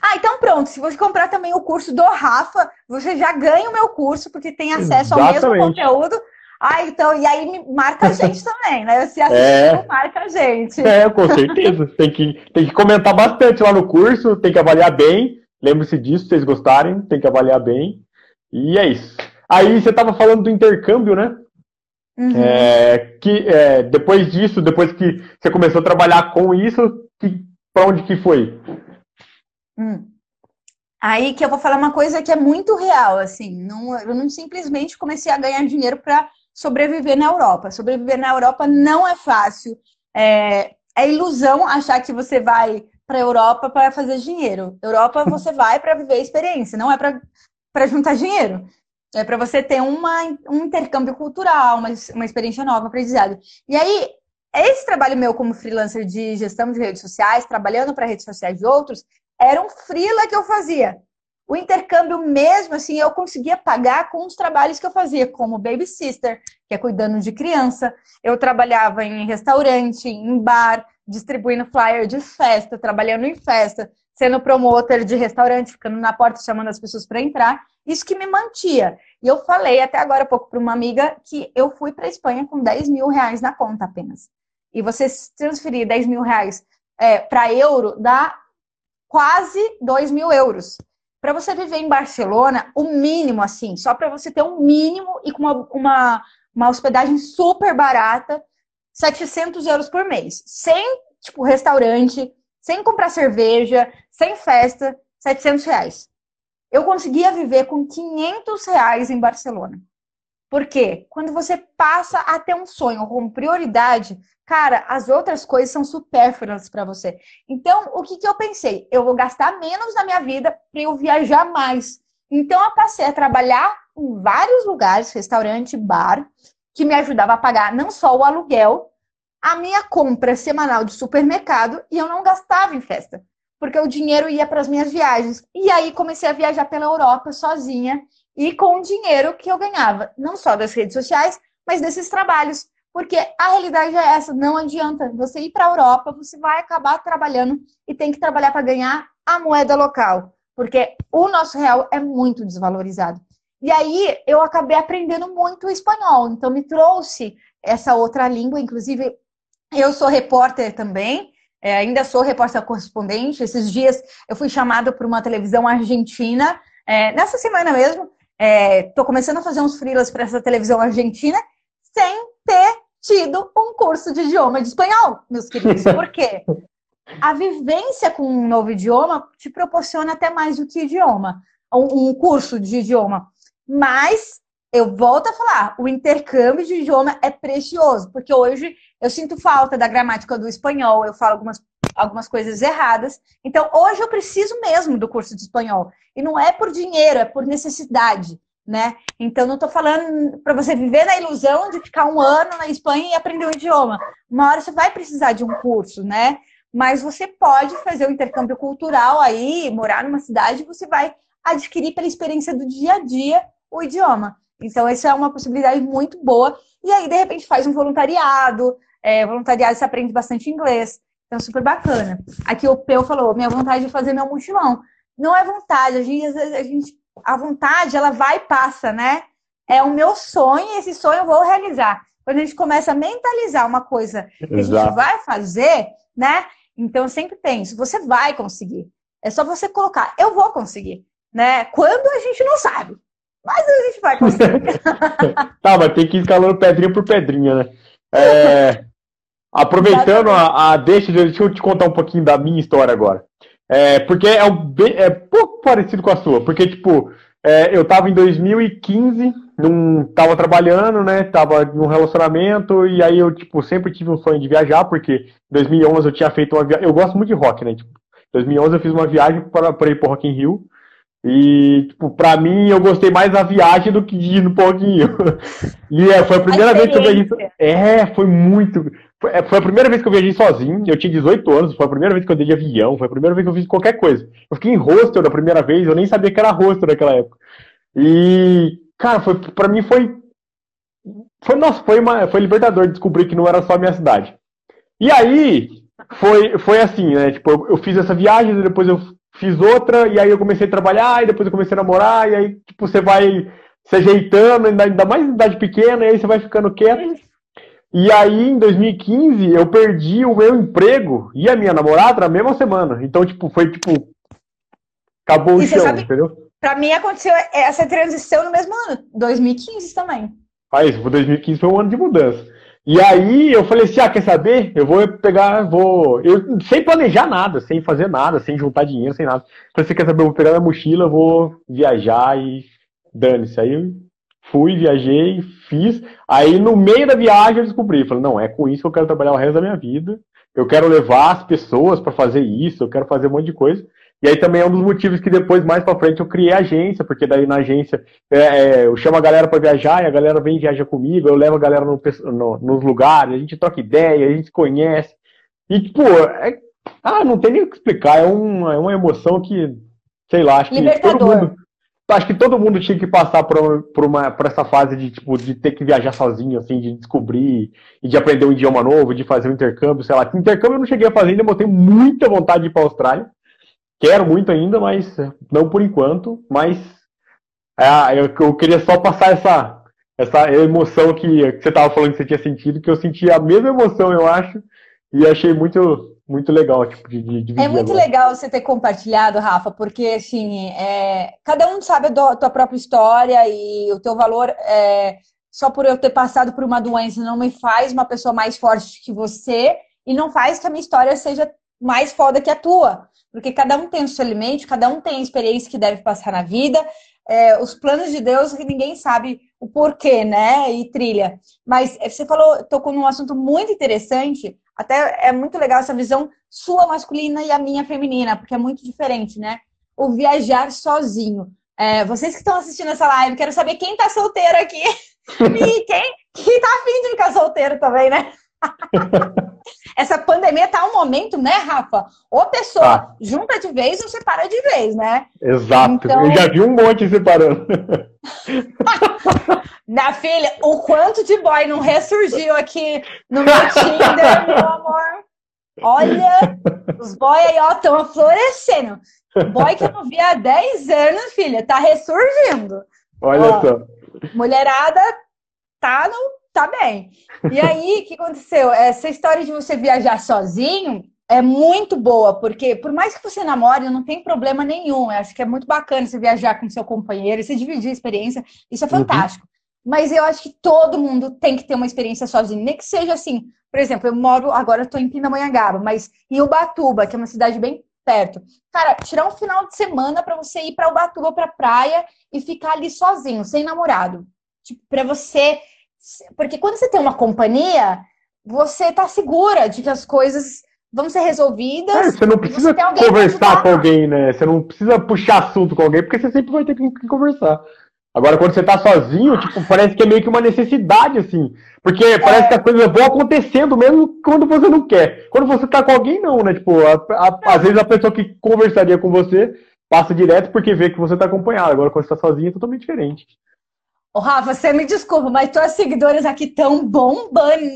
Ah, então pronto. Se você comprar também o curso do Rafa, você já ganha o meu curso, porque tem acesso Exatamente. ao mesmo conteúdo. Ah, então, e aí marca a gente [laughs] também, né? Se assistiu, é... marca a gente. É, com certeza. [laughs] tem, que, tem que comentar bastante lá no curso, tem que avaliar bem. Lembre-se disso, se vocês gostarem, tem que avaliar bem. E é isso. Aí você estava falando do intercâmbio, né? Uhum. É, que é, depois disso, depois que você começou a trabalhar com isso, para onde que foi? Hum. Aí que eu vou falar uma coisa que é muito real, assim, não, eu não simplesmente comecei a ganhar dinheiro para sobreviver na Europa. Sobreviver na Europa não é fácil. É, é ilusão achar que você vai para a Europa para fazer dinheiro. Europa [laughs] você vai para viver experiência, não é para juntar dinheiro. É para você ter uma, um intercâmbio cultural, uma, uma experiência nova, aprendizado. E aí, esse trabalho meu como freelancer de gestão de redes sociais, trabalhando para redes sociais de outros, era um freela que eu fazia. O intercâmbio mesmo, assim, eu conseguia pagar com os trabalhos que eu fazia, como baby sister, que é cuidando de criança. Eu trabalhava em restaurante, em bar, distribuindo flyer de festa, trabalhando em festa, sendo promotor de restaurante, ficando na porta chamando as pessoas para entrar. Isso que me mantia. E eu falei até agora há pouco para uma amiga que eu fui para a Espanha com 10 mil reais na conta apenas. E você transferir 10 mil reais é, para euro dá quase 2 mil euros. Para você viver em Barcelona, o mínimo, assim, só para você ter um mínimo e com uma, uma, uma hospedagem super barata, 700 euros por mês. Sem, tipo, restaurante, sem comprar cerveja, sem festa, 700 reais. Eu conseguia viver com 500 reais em Barcelona. Porque quando você passa a ter um sonho com prioridade, cara, as outras coisas são supérfluas para você. Então, o que, que eu pensei? Eu vou gastar menos na minha vida para eu viajar mais. Então, eu passei a trabalhar em vários lugares, restaurante, bar, que me ajudava a pagar não só o aluguel, a minha compra semanal de supermercado e eu não gastava em festa, porque o dinheiro ia para as minhas viagens. E aí comecei a viajar pela Europa sozinha e com o dinheiro que eu ganhava, não só das redes sociais, mas desses trabalhos. Porque a realidade é essa, não adianta. Você ir para a Europa, você vai acabar trabalhando e tem que trabalhar para ganhar a moeda local, porque o nosso real é muito desvalorizado. E aí eu acabei aprendendo muito o espanhol, então me trouxe essa outra língua, inclusive eu sou repórter também, é, ainda sou repórter correspondente. Esses dias eu fui chamada por uma televisão argentina, é, nessa semana mesmo, Estou é, começando a fazer uns freelas para essa televisão argentina sem ter tido um curso de idioma de espanhol, meus queridos. [laughs] Por quê? a vivência com um novo idioma te proporciona até mais do que idioma, um, um curso de idioma. Mas eu volto a falar, o intercâmbio de idioma é precioso, porque hoje eu sinto falta da gramática do espanhol, eu falo algumas, algumas coisas erradas. Então, hoje eu preciso mesmo do curso de espanhol. E não é por dinheiro, é por necessidade, né? Então, não estou falando para você viver na ilusão de ficar um ano na Espanha e aprender um idioma. Uma hora você vai precisar de um curso, né? Mas você pode fazer o um intercâmbio cultural aí, morar numa cidade, você vai adquirir pela experiência do dia a dia o idioma. Então, essa é uma possibilidade muito boa. E aí, de repente, faz um voluntariado. É, voluntariado você aprende bastante inglês. Então, super bacana. Aqui o Peu falou: minha vontade de fazer meu mochilão. Não é vontade, a gente, a gente, a vontade, ela vai e passa, né? É o meu sonho e esse sonho eu vou realizar. Quando a gente começa a mentalizar uma coisa que Exato. a gente vai fazer, né? Então, eu sempre penso: você vai conseguir. É só você colocar, eu vou conseguir, né? Quando a gente não sabe. Mas a gente vai conseguir. [laughs] tá, mas tem que ir escalando pedrinha por pedrinha, né? É, aproveitando a, a deixa, deixa eu te contar um pouquinho da minha história agora. É, porque é, um, é pouco parecido com a sua. Porque, tipo, é, eu tava em 2015, num, tava trabalhando, né? Tava num relacionamento, e aí eu, tipo, sempre tive um sonho de viajar, porque em 2011 eu tinha feito uma viagem. Eu gosto muito de rock, né? Tipo, em 2011 eu fiz uma viagem para, para ir pro Rock in Rio. E, tipo, pra mim, eu gostei mais da viagem do que de ir no pouquinho. [laughs] E é, foi a primeira a vez que eu viajei. É, foi muito. Foi, é, foi, a primeira vez que eu viajei sozinho. Eu tinha 18 anos, foi a primeira vez que eu andei de avião, foi a primeira vez que eu fiz qualquer coisa. Eu fiquei em hostel da primeira vez, eu nem sabia que era hostel naquela época. E, cara, foi, pra mim foi. Foi, nossa, foi, uma, foi libertador descobrir que não era só a minha cidade. E aí, foi, foi assim, né? Tipo, eu, eu fiz essa viagem, depois eu fiz outra, e aí eu comecei a trabalhar, e depois eu comecei a namorar, e aí, tipo, você vai se ajeitando, ainda mais em idade pequena, e aí você vai ficando quieto. E aí, em 2015, eu perdi o meu emprego e a minha namorada na mesma semana. Então, tipo, foi tipo. Acabou e o chão, sabe, entendeu? Pra mim aconteceu essa transição no mesmo ano, 2015 também. Ah, isso, 2015 foi um ano de mudança. E aí eu falei assim, ah, quer saber? Eu vou pegar, vou. Eu, sem planejar nada, sem fazer nada, sem juntar dinheiro, sem nada. Falei, você quer saber? Eu vou pegar minha mochila, vou viajar e dane-se. Aí fui, viajei, fiz. Aí no meio da viagem eu descobri, falei, não, é com isso que eu quero trabalhar o resto da minha vida. Eu quero levar as pessoas para fazer isso, eu quero fazer um monte de coisa. E aí também é um dos motivos que depois, mais pra frente, eu criei a agência, porque daí na agência é, é, eu chamo a galera para viajar e a galera vem e viaja comigo, eu levo a galera no, no, nos lugares, a gente troca ideia, a gente se conhece. E, tipo, é, ah, não tem nem o que explicar, é, um, é uma emoção que, sei lá, acho que todo mundo. Acho que todo mundo tinha que passar por, por, uma, por essa fase de, tipo, de ter que viajar sozinho, assim, de descobrir e de aprender um idioma novo, de fazer um intercâmbio, sei lá. Intercâmbio eu não cheguei a fazer ainda, mas eu tenho muita vontade de ir para a Austrália. Quero muito ainda, mas não por enquanto. Mas é, eu, eu, queria só passar essa, essa emoção que, que você estava falando que você tinha sentido, que eu senti a mesma emoção, eu acho, e achei muito, muito legal, tipo, de, de É muito agora. legal você ter compartilhado, Rafa, porque, assim, é, cada um sabe a tua própria história e o teu valor, é, só por eu ter passado por uma doença, não me faz uma pessoa mais forte que você e não faz que a minha história seja mais foda que a tua porque cada um tem o seu limite, cada um tem a experiência que deve passar na vida, é, os planos de Deus que ninguém sabe o porquê, né? E trilha. Mas você falou, tocou num assunto muito interessante, até é muito legal essa visão sua masculina e a minha feminina, porque é muito diferente, né? O viajar sozinho. É, vocês que estão assistindo essa live, quero saber quem tá solteiro aqui [laughs] e quem, quem tá afim de ficar solteiro também, né? Essa pandemia tá um momento, né, Rafa? Ou pessoa ah. junta de vez ou separa de vez, né? Exato. Então... Eu já vi um monte separando. [laughs] Na filha, o quanto de boy não ressurgiu aqui no meu Tinder, meu amor. Olha, os boy aí, ó, estão florescendo. Boy que eu não vi há 10 anos, filha, tá ressurgindo. Olha ó, só. Mulherada tá no tá bem. E aí, o que aconteceu? Essa história de você viajar sozinho é muito boa, porque por mais que você namore, não tem problema nenhum. Eu acho que é muito bacana você viajar com seu companheiro, você dividir a experiência, isso é uhum. fantástico. Uhum. Mas eu acho que todo mundo tem que ter uma experiência sozinho. Nem que seja assim, por exemplo, eu moro, agora eu tô em Pindamonhangaba, mas em Ubatuba, que é uma cidade bem perto. Cara, tirar um final de semana para você ir para Ubatuba, pra praia e ficar ali sozinho, sem namorado. Tipo, para você. Porque quando você tem uma companhia, você tá segura de que as coisas vão ser resolvidas. É, você não precisa você conversar com alguém, né? Você não precisa puxar assunto com alguém, porque você sempre vai ter que conversar. Agora, quando você tá sozinho, tipo, parece que é meio que uma necessidade, assim. Porque é. parece que as coisas vão acontecendo mesmo quando você não quer. Quando você tá com alguém, não, né? Tipo, a, a, às vezes a pessoa que conversaria com você passa direto porque vê que você tá acompanhado. Agora, quando você tá sozinho, é totalmente diferente. Ô, Rafa, você me desculpa, mas tuas seguidoras aqui estão bombando.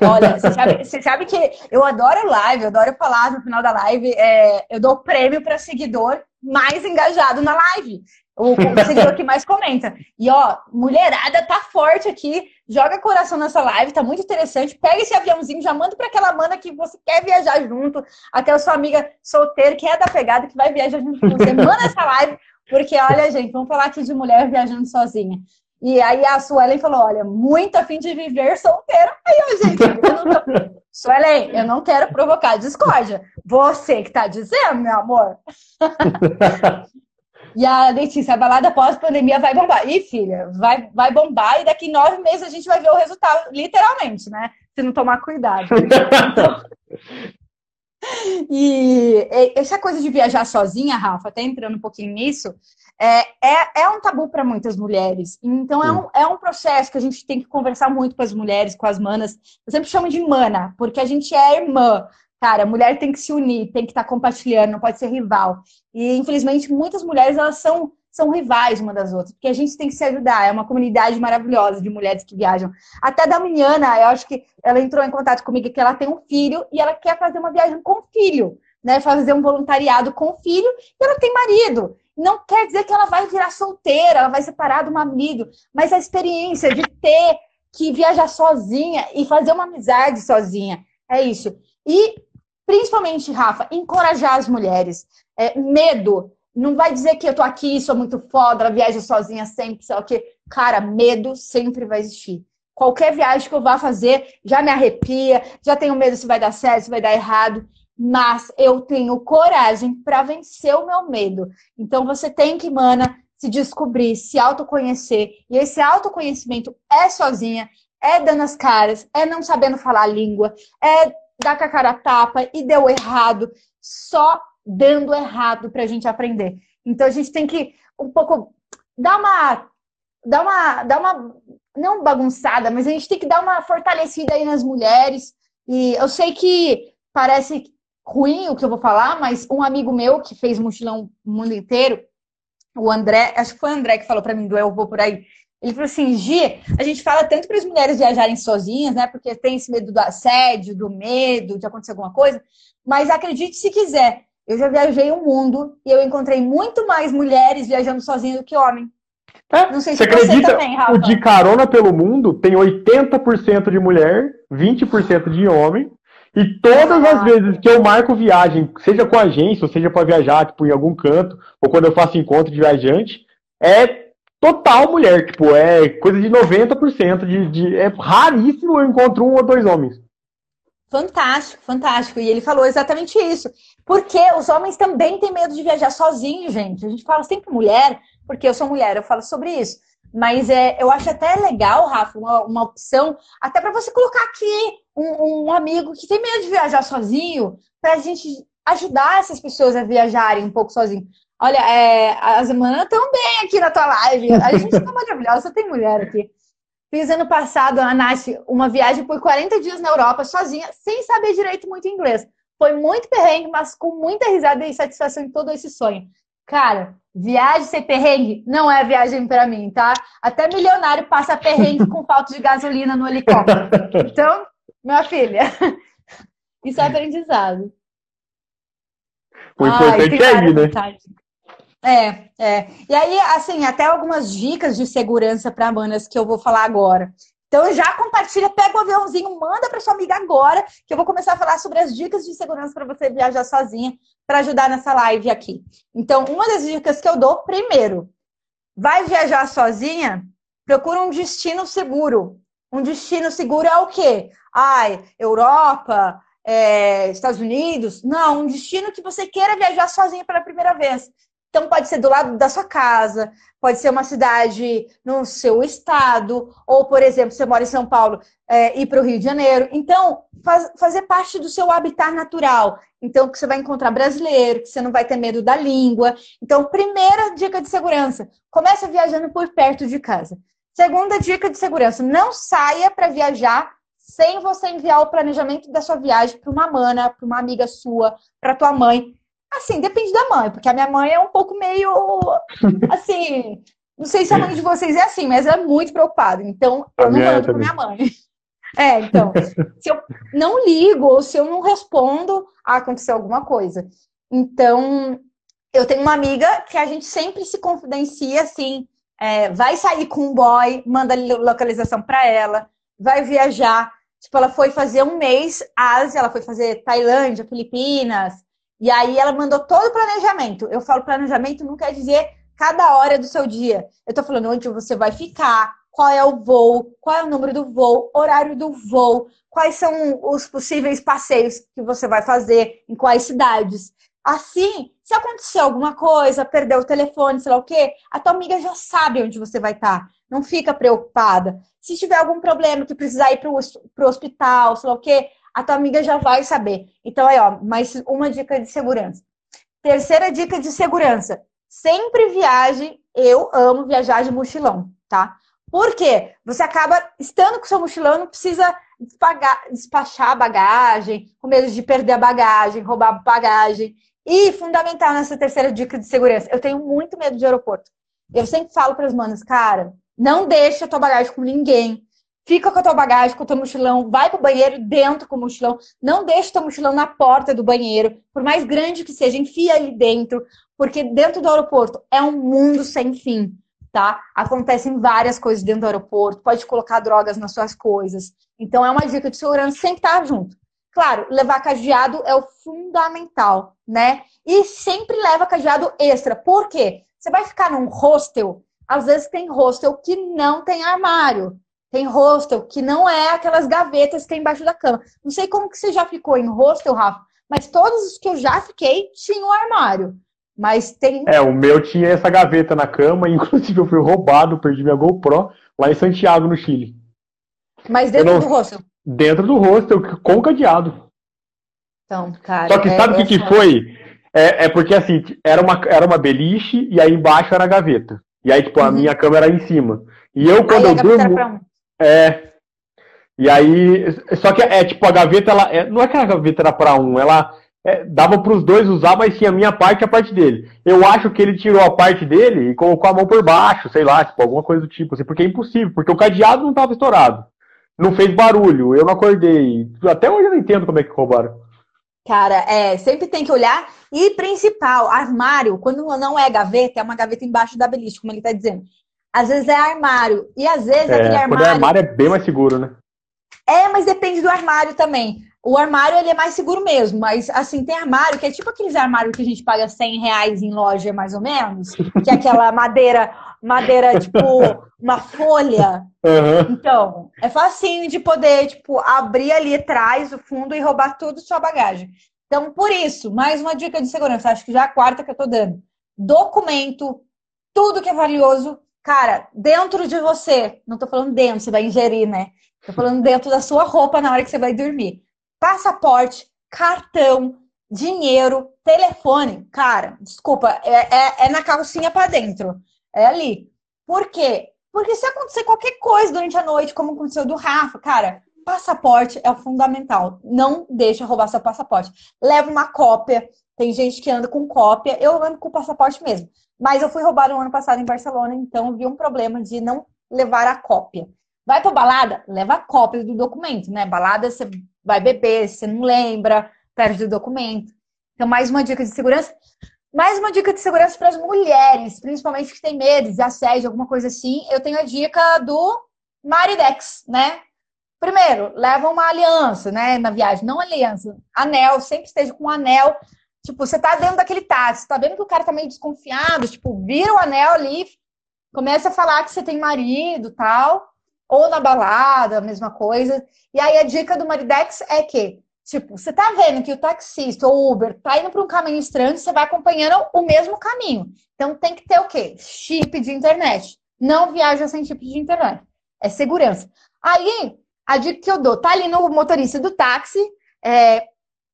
Olha, você sabe, sabe, que eu adoro live, eu adoro falar no final da live. É, eu dou prêmio para seguidor mais engajado na live. O, o seguidor que mais comenta. E ó, mulherada tá forte aqui. Joga coração nessa live, tá muito interessante. Pega esse aviãozinho, já manda para aquela mana que você quer viajar junto, aquela sua amiga solteira que é da pegada, que vai viajar junto com você. Manda essa live porque, olha, gente, vamos falar aqui de mulher viajando sozinha. E aí a Suelen falou: olha, muito afim de viver solteira. Aí, ó, gente, eu não tô... [laughs] Suelen, eu não quero provocar discórdia. Você que tá dizendo, meu amor. [laughs] e a Letícia, a balada pós-pandemia vai bombar. Ih, filha, vai, vai bombar e daqui nove meses a gente vai ver o resultado, literalmente, né? Se não tomar cuidado. Então, [laughs] e essa coisa de viajar sozinha, Rafa, até entrando um pouquinho nisso, é, é, é um tabu para muitas mulheres. Então, é um, é um processo que a gente tem que conversar muito com as mulheres, com as manas. Eu sempre chamo de mana, porque a gente é irmã. Cara, a mulher tem que se unir, tem que estar tá compartilhando, não pode ser rival. E, infelizmente, muitas mulheres, elas são são rivais uma das outras, porque a gente tem que se ajudar. É uma comunidade maravilhosa de mulheres que viajam. Até da Miniana, eu acho que ela entrou em contato comigo que ela tem um filho e ela quer fazer uma viagem com o filho, né? Fazer um voluntariado com o filho e ela tem marido. Não quer dizer que ela vai virar solteira, ela vai separar do marido, mas a experiência de ter que viajar sozinha e fazer uma amizade sozinha, é isso. E principalmente, Rafa, encorajar as mulheres. É, medo não vai dizer que eu tô aqui, sou muito foda, ela viaja sozinha sempre, sei lá o quê. Cara, medo sempre vai existir. Qualquer viagem que eu vá fazer já me arrepia, já tenho medo se vai dar certo, se vai dar errado, mas eu tenho coragem para vencer o meu medo. Então você tem que, mana, se descobrir, se autoconhecer. E esse autoconhecimento é sozinha, é dando as caras, é não sabendo falar a língua, é dar com a cara tapa e deu errado. Só dando errado para a gente aprender. Então a gente tem que um pouco dar uma, dar uma, dar uma, não bagunçada, mas a gente tem que dar uma fortalecida aí nas mulheres. E eu sei que parece ruim o que eu vou falar, mas um amigo meu que fez mochilão o mundo inteiro, o André, acho que foi o André que falou para mim do Eu Vou Por Aí. Ele falou assim, Gi, a gente fala tanto para as mulheres viajarem sozinhas, né? Porque tem esse medo do assédio, do medo de acontecer alguma coisa. Mas acredite se quiser, eu já viajei o mundo e eu encontrei muito mais mulheres viajando sozinhas do que homens. É, não sei se você acredita, você também, Rafa. o de carona pelo mundo tem 80% de mulher, 20% de homem, e todas ah, as vezes que eu marco viagem, seja com agência, ou seja para viajar, tipo, em algum canto, ou quando eu faço encontro de viajante, é total mulher, tipo, é coisa de 90% de, de é raríssimo eu encontro um ou dois homens. Fantástico, fantástico. E ele falou exatamente isso. Porque os homens também têm medo de viajar sozinhos, gente. A gente fala sempre mulher, porque eu sou mulher, eu falo sobre isso. Mas é, eu acho até legal, Rafa, uma, uma opção, até para você colocar aqui um, um, amigo que tem medo de viajar sozinho, para a gente ajudar essas pessoas a viajarem um pouco sozinho. Olha, é, as manas estão bem aqui na tua live. A gente está maravilhosa, tem mulher aqui. Fiz ano passado, a Nath, uma viagem por 40 dias na Europa, sozinha, sem saber direito muito inglês. Foi muito perrengue, mas com muita risada e satisfação em todo esse sonho. Cara, viagem sem perrengue não é viagem para mim, tá? Até milionário passa perrengue com falta de gasolina no helicóptero. [laughs] Então, minha filha, [laughs] isso é aprendizado. O importante é ir, né? É, é. E aí, assim, até algumas dicas de segurança para manas que eu vou falar agora. Então já compartilha, pega o aviãozinho, manda para sua amiga agora, que eu vou começar a falar sobre as dicas de segurança para você viajar sozinha, para ajudar nessa live aqui. Então, uma das dicas que eu dou, primeiro, vai viajar sozinha, procura um destino seguro. Um destino seguro é o quê? Ai, Europa, é, Estados Unidos. Não, um destino que você queira viajar sozinha pela primeira vez. Então, pode ser do lado da sua casa, pode ser uma cidade no seu estado, ou, por exemplo, você mora em São Paulo, é, ir para o Rio de Janeiro. Então, faz, fazer parte do seu habitat natural. Então, que você vai encontrar brasileiro, que você não vai ter medo da língua. Então, primeira dica de segurança: comece viajando por perto de casa. Segunda dica de segurança: não saia para viajar sem você enviar o planejamento da sua viagem para uma mana, para uma amiga sua, para tua mãe. Assim, depende da mãe, porque a minha mãe é um pouco meio assim. Não sei se a mãe de vocês é assim, mas é muito preocupada. Então, eu não mando para minha mãe. [laughs] É, então, se eu não ligo ou se eu não respondo, ah, aconteceu alguma coisa. Então, eu tenho uma amiga que a gente sempre se confidencia assim, é, vai sair com um boy, manda localização para ela, vai viajar. Tipo, ela foi fazer um mês Ásia, ela foi fazer Tailândia, Filipinas, e aí ela mandou todo o planejamento. Eu falo planejamento não quer dizer cada hora do seu dia. Eu tô falando onde você vai ficar, qual é o voo, qual é o número do voo, horário do voo, quais são os possíveis passeios que você vai fazer, em quais cidades. Assim, se acontecer alguma coisa, perder o telefone, sei lá o quê, a tua amiga já sabe onde você vai estar. Não fica preocupada. Se tiver algum problema que precisar ir para o hospital, sei lá o quê, a tua amiga já vai saber. Então, aí, ó, mais uma dica de segurança. Terceira dica de segurança: sempre viaje. Eu amo viajar de mochilão, tá? Por quê? Você acaba estando com seu mochilão, não precisa despachar a bagagem, com medo de perder a bagagem, roubar a bagagem. E fundamental nessa terceira dica de segurança, eu tenho muito medo de aeroporto. Eu sempre falo para as manas, cara, não deixa a tua bagagem com ninguém fica com a tua bagagem, com o teu mochilão, vai pro banheiro dentro com o mochilão, não deixa o teu mochilão na porta do banheiro, por mais grande que seja, enfia ali dentro, porque dentro do aeroporto é um mundo sem fim, tá? Acontecem várias coisas dentro do aeroporto, pode colocar drogas nas suas coisas. Então é uma dica de segurança sempre estar junto. Claro, levar cadeado é o fundamental, né? E sempre leva cadeado extra. Por quê? Você vai ficar num hostel, às vezes tem hostel que não tem armário. Tem hostel que não é aquelas gavetas que tem embaixo da cama. Não sei como que você já ficou em hostel, Rafa, mas todos os que eu já fiquei tinham um armário. Mas tem. É, o meu tinha essa gaveta na cama, [laughs] inclusive eu fui roubado, perdi minha GoPro lá em Santiago, no Chile. Mas dentro não... do hostel? Dentro do hostel, com cadeado. Então, cara. Só que é, sabe o é, que, que foi? É, é, porque assim, era uma, era uma beliche e aí embaixo era a gaveta. E aí, tipo, a uhum. minha câmera era em cima. E eu, quando aí, eu durmo. É. E aí, só que é tipo a gaveta, ela é, não é que a gaveta era para um, ela é, dava para os dois usar, mas tinha a minha parte e a parte dele. Eu acho que ele tirou a parte dele e colocou a mão por baixo, sei lá, tipo alguma coisa do tipo, assim, porque é impossível, porque o cadeado não estava estourado, não fez barulho, eu não acordei. Até hoje eu não entendo como é que roubaram. Cara, é, sempre tem que olhar. E principal, armário, quando não é gaveta, é uma gaveta embaixo da beliche, como ele está dizendo. Às vezes é armário. E às vezes é, aquele armário. Quando é armário é bem mais seguro, né? É, mas depende do armário também. O armário ele é mais seguro mesmo, mas assim, tem armário que é tipo aqueles armários que a gente paga 100 reais em loja, mais ou menos, que é aquela [laughs] madeira, madeira tipo [laughs] uma folha. Uhum. Então, é facinho de poder, tipo, abrir ali atrás o fundo e roubar tudo sua bagagem. Então, por isso, mais uma dica de segurança, acho que já é a quarta que eu tô dando. Documento, tudo que é valioso, Cara, dentro de você, não tô falando dentro, você vai ingerir, né? Tô falando dentro da sua roupa na hora que você vai dormir. Passaporte, cartão, dinheiro, telefone. Cara, desculpa, é, é, é na calcinha para dentro. É ali. Por quê? Porque se acontecer qualquer coisa durante a noite, como aconteceu do Rafa, cara, passaporte é o fundamental. Não deixa roubar seu passaporte. Leva uma cópia. Tem gente que anda com cópia. Eu ando com passaporte mesmo. Mas eu fui roubada no ano passado em Barcelona, então vi um problema de não levar a cópia. Vai pra balada? Leva a cópia do documento, né? Balada você vai beber, você não lembra, perde o documento. Então, mais uma dica de segurança. Mais uma dica de segurança para as mulheres, principalmente que têm medo de assédio, alguma coisa assim. Eu tenho a dica do Maridex, né? Primeiro, leva uma aliança, né, na viagem. Não aliança, anel. Sempre esteja com um anel Tipo, você tá dentro daquele táxi, tá vendo que o cara tá meio desconfiado, tipo, vira o anel ali, Começa a falar que você tem marido tal, ou na balada, a mesma coisa. E aí a dica do Maridex é que, tipo, você tá vendo que o taxista ou Uber tá indo para um caminho estranho, você vai acompanhando o mesmo caminho. Então tem que ter o quê? Chip de internet. Não viaja sem chip de internet. É segurança. Aí, a dica que eu dou, tá ali no motorista do táxi, é,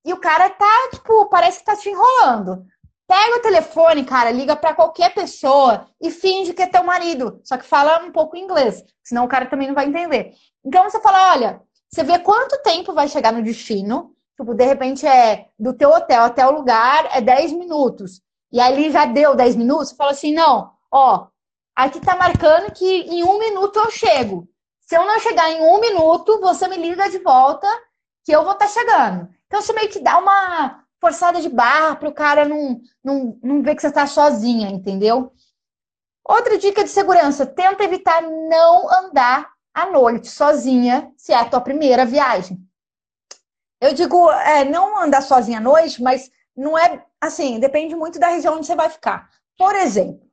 e o cara tá, tipo, parece que tá te enrolando. Pega o telefone, cara, liga para qualquer pessoa e finge que é teu marido. Só que fala um pouco inglês, senão o cara também não vai entender. Então você fala, olha, você vê quanto tempo vai chegar no destino. Tipo, de repente é do teu hotel até o lugar é 10 minutos. E ali já deu 10 minutos, fala assim, não, ó, aqui tá marcando que em um minuto eu chego. Se eu não chegar em um minuto, você me liga de volta que eu vou estar tá chegando. Então você meio que dá uma forçada de barra para o cara não, não, não ver que você está sozinha, entendeu? Outra dica de segurança: tenta evitar não andar à noite sozinha, se é a tua primeira viagem. Eu digo, é, não andar sozinha à noite, mas não é assim, depende muito da região onde você vai ficar. Por exemplo,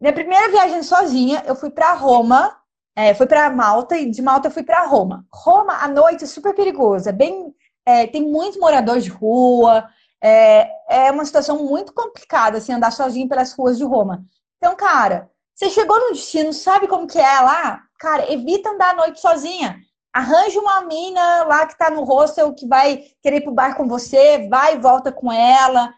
minha primeira viagem sozinha, eu fui para Roma, é, fui para Malta e de Malta eu fui para Roma. Roma à noite é super perigoso, é bem é, tem muitos moradores de rua, é, é uma situação muito complicada, assim, andar sozinho pelas ruas de Roma. Então, cara, você chegou no destino, sabe como que é lá? Cara, evita andar à noite sozinha. Arranja uma mina lá que tá no hostel que vai querer ir pro bar com você, vai e volta com ela,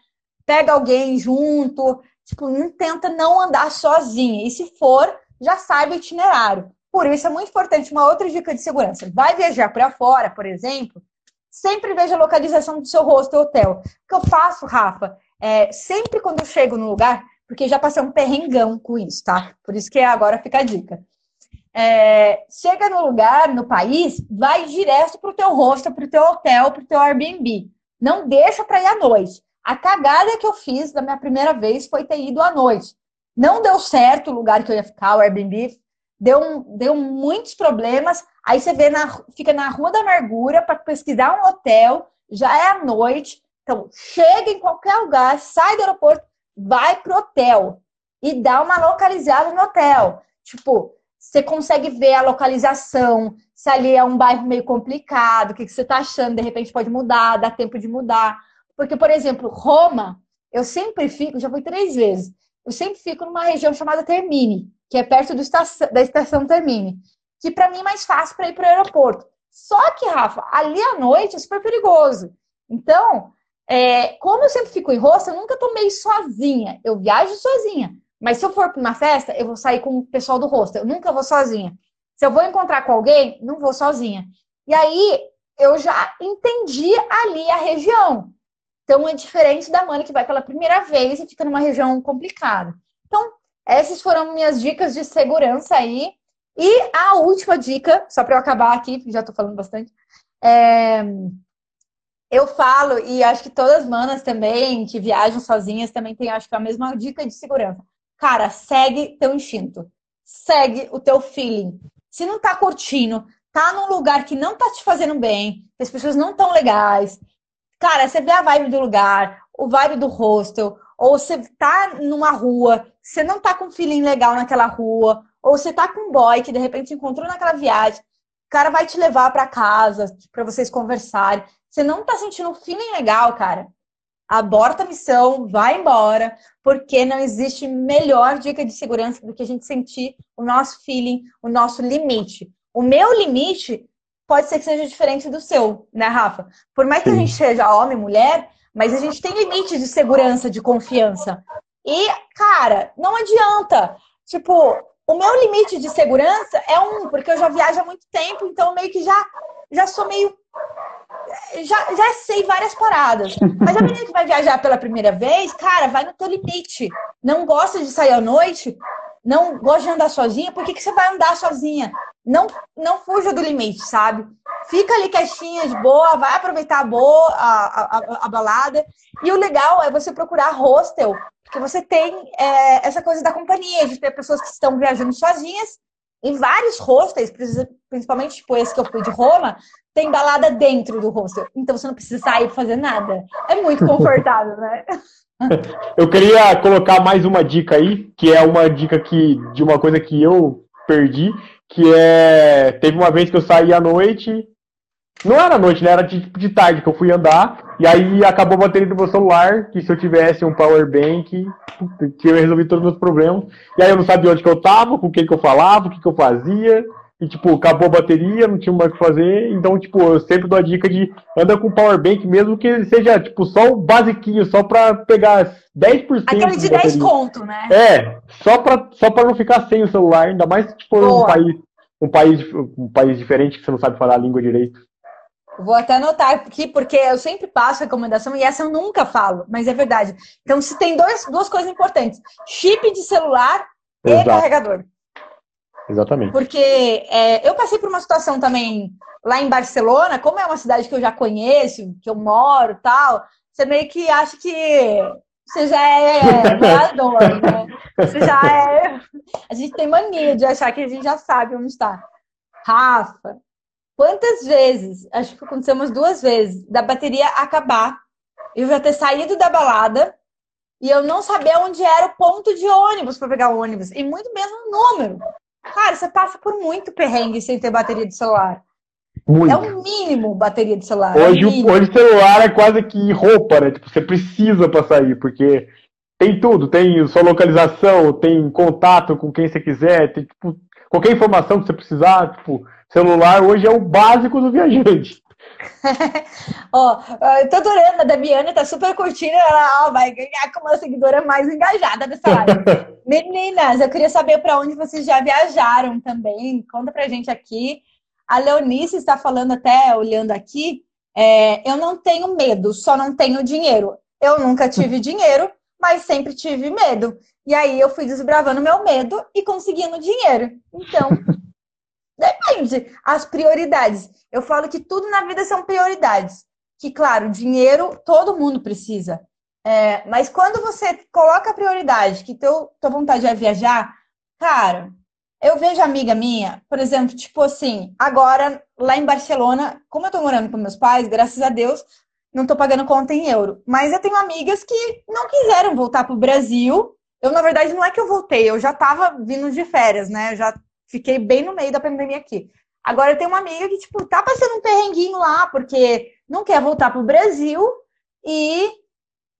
pega alguém junto. Tipo, não tenta não andar sozinha. E se for, já saiba o itinerário. Por isso é muito importante uma outra dica de segurança. Vai viajar para fora, por exemplo, sempre veja a localização do seu hostel hotel. O que eu faço, Rafa, é, sempre quando eu chego no lugar, porque já passei um perrengão com isso, tá? Por isso que agora fica a dica. É, chega no lugar, no país, vai direto pro teu hostel, pro teu hotel, pro teu Airbnb. Não deixa para ir à noite. A cagada que eu fiz da minha primeira vez foi ter ido à noite. Não deu certo o lugar que eu ia ficar, o Airbnb. Deu, deu muitos problemas. Aí você vê na, fica na Rua da Amargura para pesquisar um hotel, já é à noite. Então, chega em qualquer lugar, sai do aeroporto, vai pro hotel e dá uma localizada no hotel. Tipo, você consegue ver a localização, se ali é um bairro meio complicado, o que você está achando, de repente pode mudar, dá tempo de mudar. Porque, por exemplo, Roma, eu sempre fico, já fui três vezes, eu sempre fico numa região chamada Termini, que é perto estação, da estação Termini que para mim é mais fácil para ir para o aeroporto. Só que, Rafa, ali à noite é super perigoso. Então, é, como eu sempre fico em rosto, eu nunca tomei sozinha. Eu viajo sozinha. Mas se eu for para uma festa, eu vou sair com o pessoal do rosto. Eu nunca vou sozinha. Se eu vou encontrar com alguém, não vou sozinha. E aí, eu já entendi ali a região. Então, é diferente da Mani que vai pela primeira vez e fica numa região complicada. Então, essas foram minhas dicas de segurança aí. E a última dica, só para eu acabar aqui, já estou falando bastante, é... eu falo, e acho que todas as manas também, que viajam sozinhas, também tem, acho que a mesma dica de segurança. Cara, segue teu instinto. Segue o teu feeling. Se não tá curtindo, tá num lugar que não tá te fazendo bem, que as pessoas não tão legais, cara, você vê a vibe do lugar, o vibe do hostel, ou você tá numa rua, você não tá com feeling legal naquela rua, ou você tá com um boy que de repente encontrou naquela viagem, o cara vai te levar para casa para vocês conversarem. Você não tá sentindo um feeling legal, cara. Aborta a missão, vai embora, porque não existe melhor dica de segurança do que a gente sentir o nosso feeling, o nosso limite. O meu limite pode ser que seja diferente do seu, né, Rafa? Por mais que a gente seja homem, mulher, mas a gente tem limites de segurança, de confiança. E, cara, não adianta. Tipo, o meu limite de segurança é um, porque eu já viajo há muito tempo, então meio que já, já sou meio. Já, já sei várias paradas. Mas a menina que vai viajar pela primeira vez, cara, vai no teu limite. Não gosta de sair à noite, não gosta de andar sozinha, por que, que você vai andar sozinha? Não, não fuja do limite, sabe? Fica ali quietinha, de boa, vai aproveitar a boa, a, a, a balada. E o legal é você procurar hostel porque você tem é, essa coisa da companhia, de ter pessoas que estão viajando sozinhas. Em vários hostels, principalmente tipo esse que eu fui de Roma, tem balada dentro do hostel. Então você não precisa sair fazer nada. É muito confortável, né? [laughs] Eu queria colocar mais uma dica aí, que é uma dica que, de uma coisa que eu perdi, que é. Teve uma vez que eu saí à noite. Não era à noite, né? Era de, de tarde que eu fui andar. E aí acabou a bateria do meu celular, que se eu tivesse um power bank, tinha resolvido todos os meus problemas. E aí eu não sabia onde que eu tava, com quem que eu falava, o que que eu fazia e, tipo, acabou a bateria, não tinha mais o que fazer. Então, tipo, eu sempre dou a dica de anda com power bank, mesmo que seja, tipo, só o basiquinho, só pra pegar 10%. Aquele de, de 10 conto, né? É, só pra, só pra não ficar sem o celular, ainda mais, tipo, um país, um, país, um país diferente que você não sabe falar a língua direito. Vou até anotar aqui, porque eu sempre passo recomendação e essa eu nunca falo, mas é verdade. Então, se tem dois, duas coisas importantes: chip de celular Exato. e carregador. Exatamente. Porque é, eu passei por uma situação também lá em Barcelona, como é uma cidade que eu já conheço, que eu moro tal, você meio que acha que você já é morador, [laughs] né? Você já é. A gente tem mania de achar que a gente já sabe onde está. Rafa, quantas vezes, acho que aconteceu umas duas vezes, da bateria acabar, eu já ter saído da balada e eu não saber onde era o ponto de ônibus para pegar o ônibus, e muito menos o número. Cara, você passa por muito perrengue sem ter bateria de celular. Muito. É o mínimo bateria de celular. Hoje, é hoje celular é quase que roupa, né? Tipo, você precisa para sair, porque tem tudo, tem sua localização, tem contato com quem você quiser, tem tipo, qualquer informação que você precisar, tipo, celular hoje é o básico do viajante. [laughs] ó, eu tô adorando, a Damiana tá super curtindo, ela ó, vai ganhar como a seguidora mais engajada dessa live. [laughs] Meninas, eu queria saber para onde vocês já viajaram também, conta pra gente aqui. A Leonice está falando até, olhando aqui, é, eu não tenho medo, só não tenho dinheiro. Eu nunca tive [laughs] dinheiro, mas sempre tive medo. E aí eu fui desbravando meu medo e conseguindo dinheiro. Então, Depende. As prioridades. Eu falo que tudo na vida são prioridades. Que, claro, dinheiro todo mundo precisa. É, mas quando você coloca a prioridade, que teu, tua vontade é viajar, cara, eu vejo amiga minha, por exemplo, tipo assim, agora lá em Barcelona, como eu tô morando com meus pais, graças a Deus, não tô pagando conta em euro. Mas eu tenho amigas que não quiseram voltar pro Brasil. Eu, na verdade, não é que eu voltei, eu já tava vindo de férias, né? Eu já fiquei bem no meio da pandemia aqui. Agora tem uma amiga que, tipo, tá passando um perrenguinho lá, porque não quer voltar pro Brasil e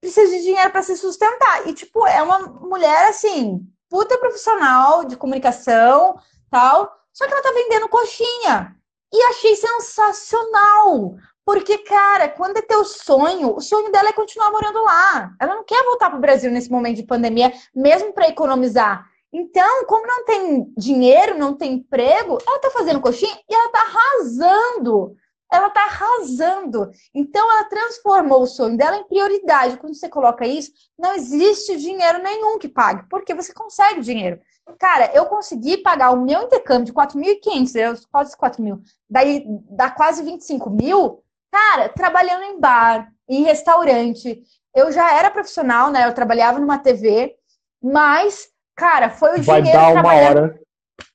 precisa de dinheiro para se sustentar. E, tipo, é uma mulher, assim, puta profissional de comunicação, tal, só que ela tá vendendo coxinha. E achei sensacional. Porque, cara, quando é teu sonho, o sonho dela é continuar morando lá. Ela não quer voltar pro Brasil nesse momento de pandemia, mesmo para economizar. Então, como não tem dinheiro, não tem emprego, ela está fazendo coxinha e ela está arrasando. Ela está arrasando. Então, ela transformou o sonho dela em prioridade. Quando você coloca isso, não existe dinheiro nenhum que pague, porque você consegue dinheiro. Cara, eu consegui pagar o meu intercâmbio de 4.500 euros, quase 4 mil, daí dá quase 25 mil, cara, trabalhando em bar, em restaurante. Eu já era profissional, né? Eu trabalhava numa TV, mas Cara, foi o Vai dinheiro dar uma hora,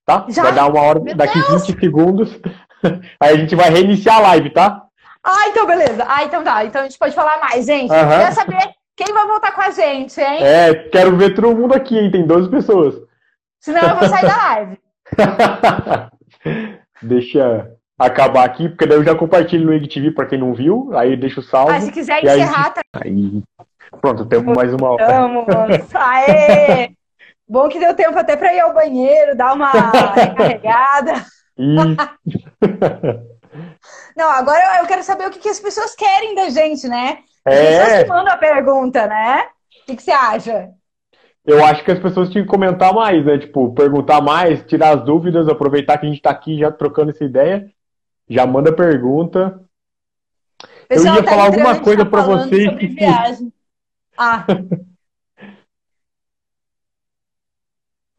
tá? Já? Vai dar uma hora, Meu daqui Deus. 20 segundos. [laughs] Aí a gente vai reiniciar a live, tá? Ah, então beleza. Ah, então tá. Então a gente pode falar mais, gente. Uhum. Quer saber quem vai voltar com a gente, hein? É, quero ver todo mundo aqui, hein? Tem 12 pessoas. Senão eu vou sair da live. [laughs] Deixa acabar aqui, porque daí eu já compartilho no IGTV para quem não viu, aí deixa o salve. Ah, se quiser encerrar, tá. Aí... Pronto, temos mais uma hora. Vamos, Aê! Bom que deu tempo até para ir ao banheiro, dar uma [laughs] recarregada. Não, agora eu quero saber o que, que, as pessoas querem da gente, né? As é. pessoas que mandam a pergunta, né? O que, que você acha? Eu acho que as pessoas tinham que comentar mais, né? Tipo, perguntar mais, tirar as dúvidas, aproveitar que a gente está aqui já trocando essa ideia. Já manda pergunta. Pessoal, eu ia tá falar alguma coisa tá para vocês. Que... viagem. Ah. [laughs]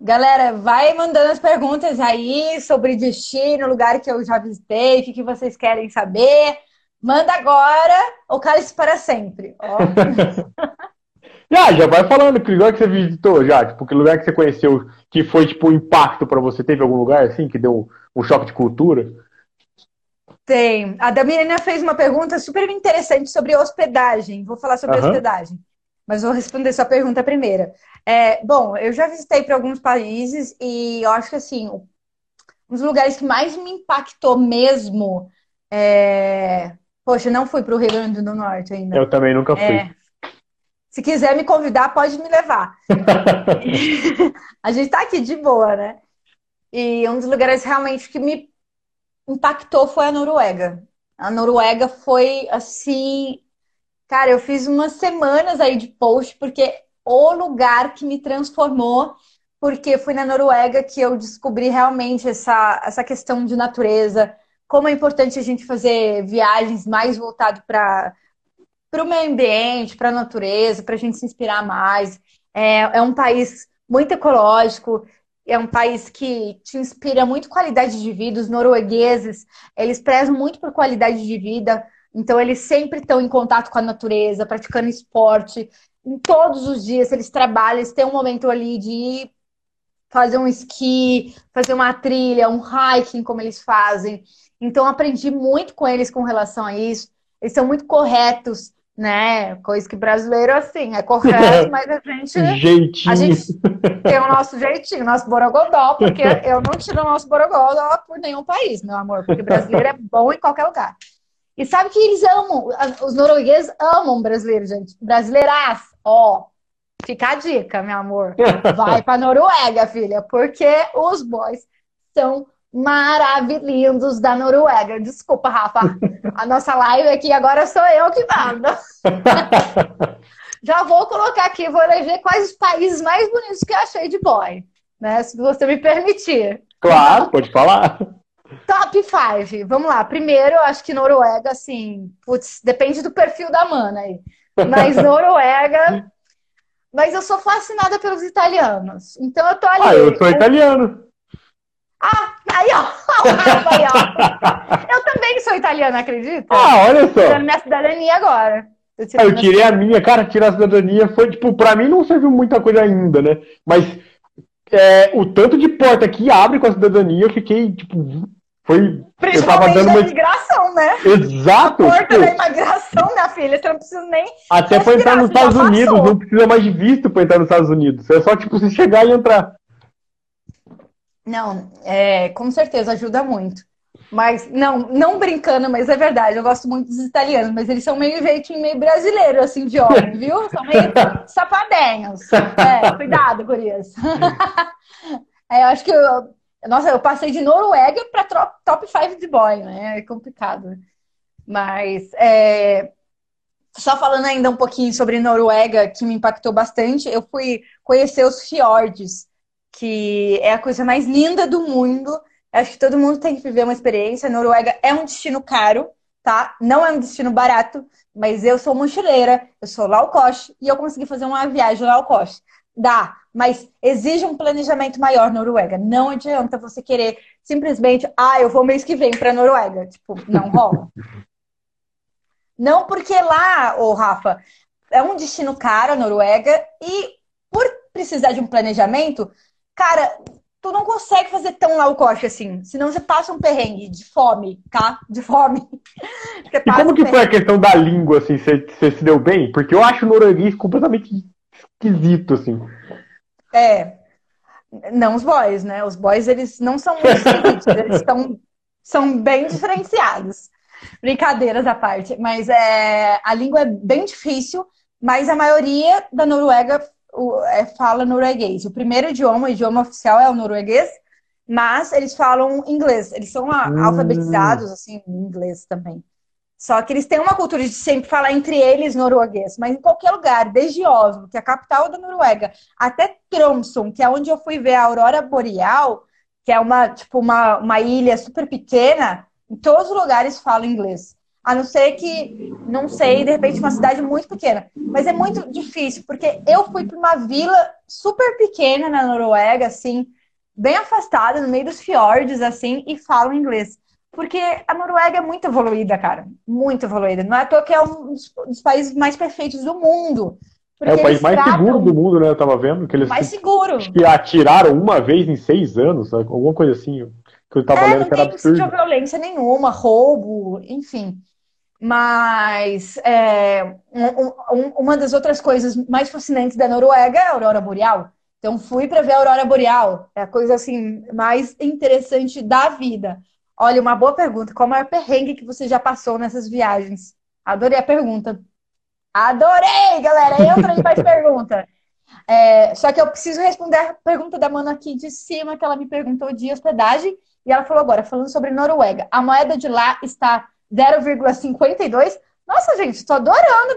Galera, vai mandando as perguntas aí sobre destino, lugar que eu já visitei, o que, que vocês querem saber. Manda agora ou cale-se para sempre. [laughs] já, já vai falando que lugar que você visitou já, tipo, que lugar que você conheceu que foi tipo um impacto para você. Teve algum lugar assim que deu um choque de cultura? Tem. A Damiana fez uma pergunta super interessante sobre hospedagem. Vou falar sobre uhum. hospedagem. Mas vou responder sua pergunta primeiro. É, bom, eu já visitei para alguns países e eu acho que assim, um dos lugares que mais me impactou mesmo é... Poxa, não fui para o Rio Grande do Norte ainda. Eu também nunca fui. É... Se quiser me convidar, pode me levar. [laughs] a gente está aqui de boa, né? E um dos lugares realmente que me impactou foi a Noruega. A Noruega foi assim. Cara, eu fiz umas semanas aí de post, porque o lugar que me transformou, porque foi na Noruega que eu descobri realmente essa, essa questão de natureza, como é importante a gente fazer viagens mais voltado para o meio ambiente, para a natureza, para a gente se inspirar mais. É, é um país muito ecológico, é um país que te inspira muito qualidade de vida. Os noruegueses, eles prezam muito por qualidade de vida, então eles sempre estão em contato com a natureza, praticando esporte. Em todos os dias eles trabalham, eles têm um momento ali de fazer um esqui, fazer uma trilha, um hiking, como eles fazem. Então aprendi muito com eles com relação a isso. Eles são muito corretos né? Coisa que brasileiro, assim, é correto, [laughs] mas a gente. Jeitinho. A gente tem o nosso jeitinho, nosso borogodó, porque [laughs] eu não tiro o nosso borogodó por nenhum país, meu amor, porque brasileiro é bom em qualquer lugar. E sabe que eles amam, os noruegueses amam brasileiro, gente. Brasileiras, ó. Fica a dica, meu amor. [laughs] Vai pra Noruega, filha, porque os boys são maravilhosos da Noruega. Desculpa, Rafa. A nossa live aqui agora sou eu que mando. [laughs] Já vou colocar aqui, vou eleger quais os países mais bonitos que eu achei de boy, né? Se você me permitir. Claro, pode falar. Top 5. Vamos lá. Primeiro, acho que Noruega, assim, putz, depende do perfil da mana aí. Mas [laughs] Noruega. Mas eu sou fascinada pelos italianos. Então eu tô ali. Ah, eu sou italiano. Ah, aí ó, [laughs] aí, ó. [laughs] Eu também sou italiana, acredita? Ah, olha só. Tirando minha cidadania agora. Eu, ah, eu tirei a minha, cara, tirar a cidadania foi, tipo, pra mim não serviu muita coisa ainda, né? Mas é, o tanto de porta que abre com a cidadania, eu fiquei, tipo, foi. Eu tava dando uma... imigração, né? Exato. Porta tipo... da imigração, minha filha, você não precisa nem. Até pra entrar nos Estados Unidos, não precisa mais de visto pra entrar nos Estados Unidos. É só, tipo, você chegar e entrar. Não, é, com certeza ajuda muito. Mas, não, não brincando, mas é verdade, eu gosto muito dos italianos, mas eles são meio jeitinho meio brasileiro, assim, de homem, [laughs] viu? São meio sapadenhos. É, cuidado isso. [laughs] é, eu acho que eu, nossa, eu passei de Noruega para top 5 de boy, né? É complicado. Mas, é, só falando ainda um pouquinho sobre Noruega, que me impactou bastante, eu fui conhecer os fiordes que é a coisa mais linda do mundo. Acho que todo mundo tem que viver uma experiência. Noruega é um destino caro, tá? Não é um destino barato, mas eu sou mochileira, eu sou low cost e eu consegui fazer uma viagem low cost. Dá, mas exige um planejamento maior Noruega. Não adianta você querer simplesmente, ah, eu vou mês que vem para Noruega. Tipo, não rola. não porque lá, ô Rafa, é um destino caro a Noruega e por precisar de um planejamento, Cara, tu não consegue fazer tão low cost assim. Senão você passa um perrengue de fome, tá? De fome. [laughs] e como que foi a questão da língua, assim? Você se deu bem? Porque eu acho o norueguês completamente esquisito, assim. É. Não os boys, né? Os boys, eles não são muito esquisitos. eles estão, são bem diferenciados. Brincadeiras à parte. Mas é, a língua é bem difícil, mas a maioria da Noruega é, fala norueguês. O primeiro idioma, o idioma oficial é o norueguês, mas eles falam inglês. Eles são hum. alfabetizados, assim, em inglês também. Só que eles têm uma cultura de sempre falar entre eles norueguês, mas em qualquer lugar, desde Oslo, que é a capital da Noruega, até Tromsø, que é onde eu fui ver a aurora boreal, que é uma, tipo, uma, uma ilha super pequena, em todos os lugares falam inglês. A não ser que, não sei, de repente uma cidade muito pequena. Mas é muito difícil, porque eu fui para uma vila super pequena na Noruega, assim, bem afastada, no meio dos fiordes, assim, e falo inglês. Porque a Noruega é muito evoluída, cara. Muito evoluída. Não é à toa que é um dos países mais perfeitos do mundo. é o país mais tratam... seguro do mundo, né? Eu tava vendo que eles. Mais seguro. Que atiraram uma vez em seis anos, alguma coisa assim. Que eu tava é, lendo que era absurdo. Não tem violência nenhuma, roubo, enfim. Mas é, um, um, uma das outras coisas mais fascinantes da Noruega é a aurora boreal. Então fui para ver a aurora boreal, é a coisa assim mais interessante da vida. Olha, uma boa pergunta. Qual é o maior perrengue que você já passou nessas viagens? Adorei a pergunta. Adorei, galera. Entra e faz pergunta. É, só que eu preciso responder a pergunta da Mano aqui de cima, que ela me perguntou de hospedagem. E ela falou agora, falando sobre Noruega. A moeda de lá está 0,52. Nossa, gente, estou adorando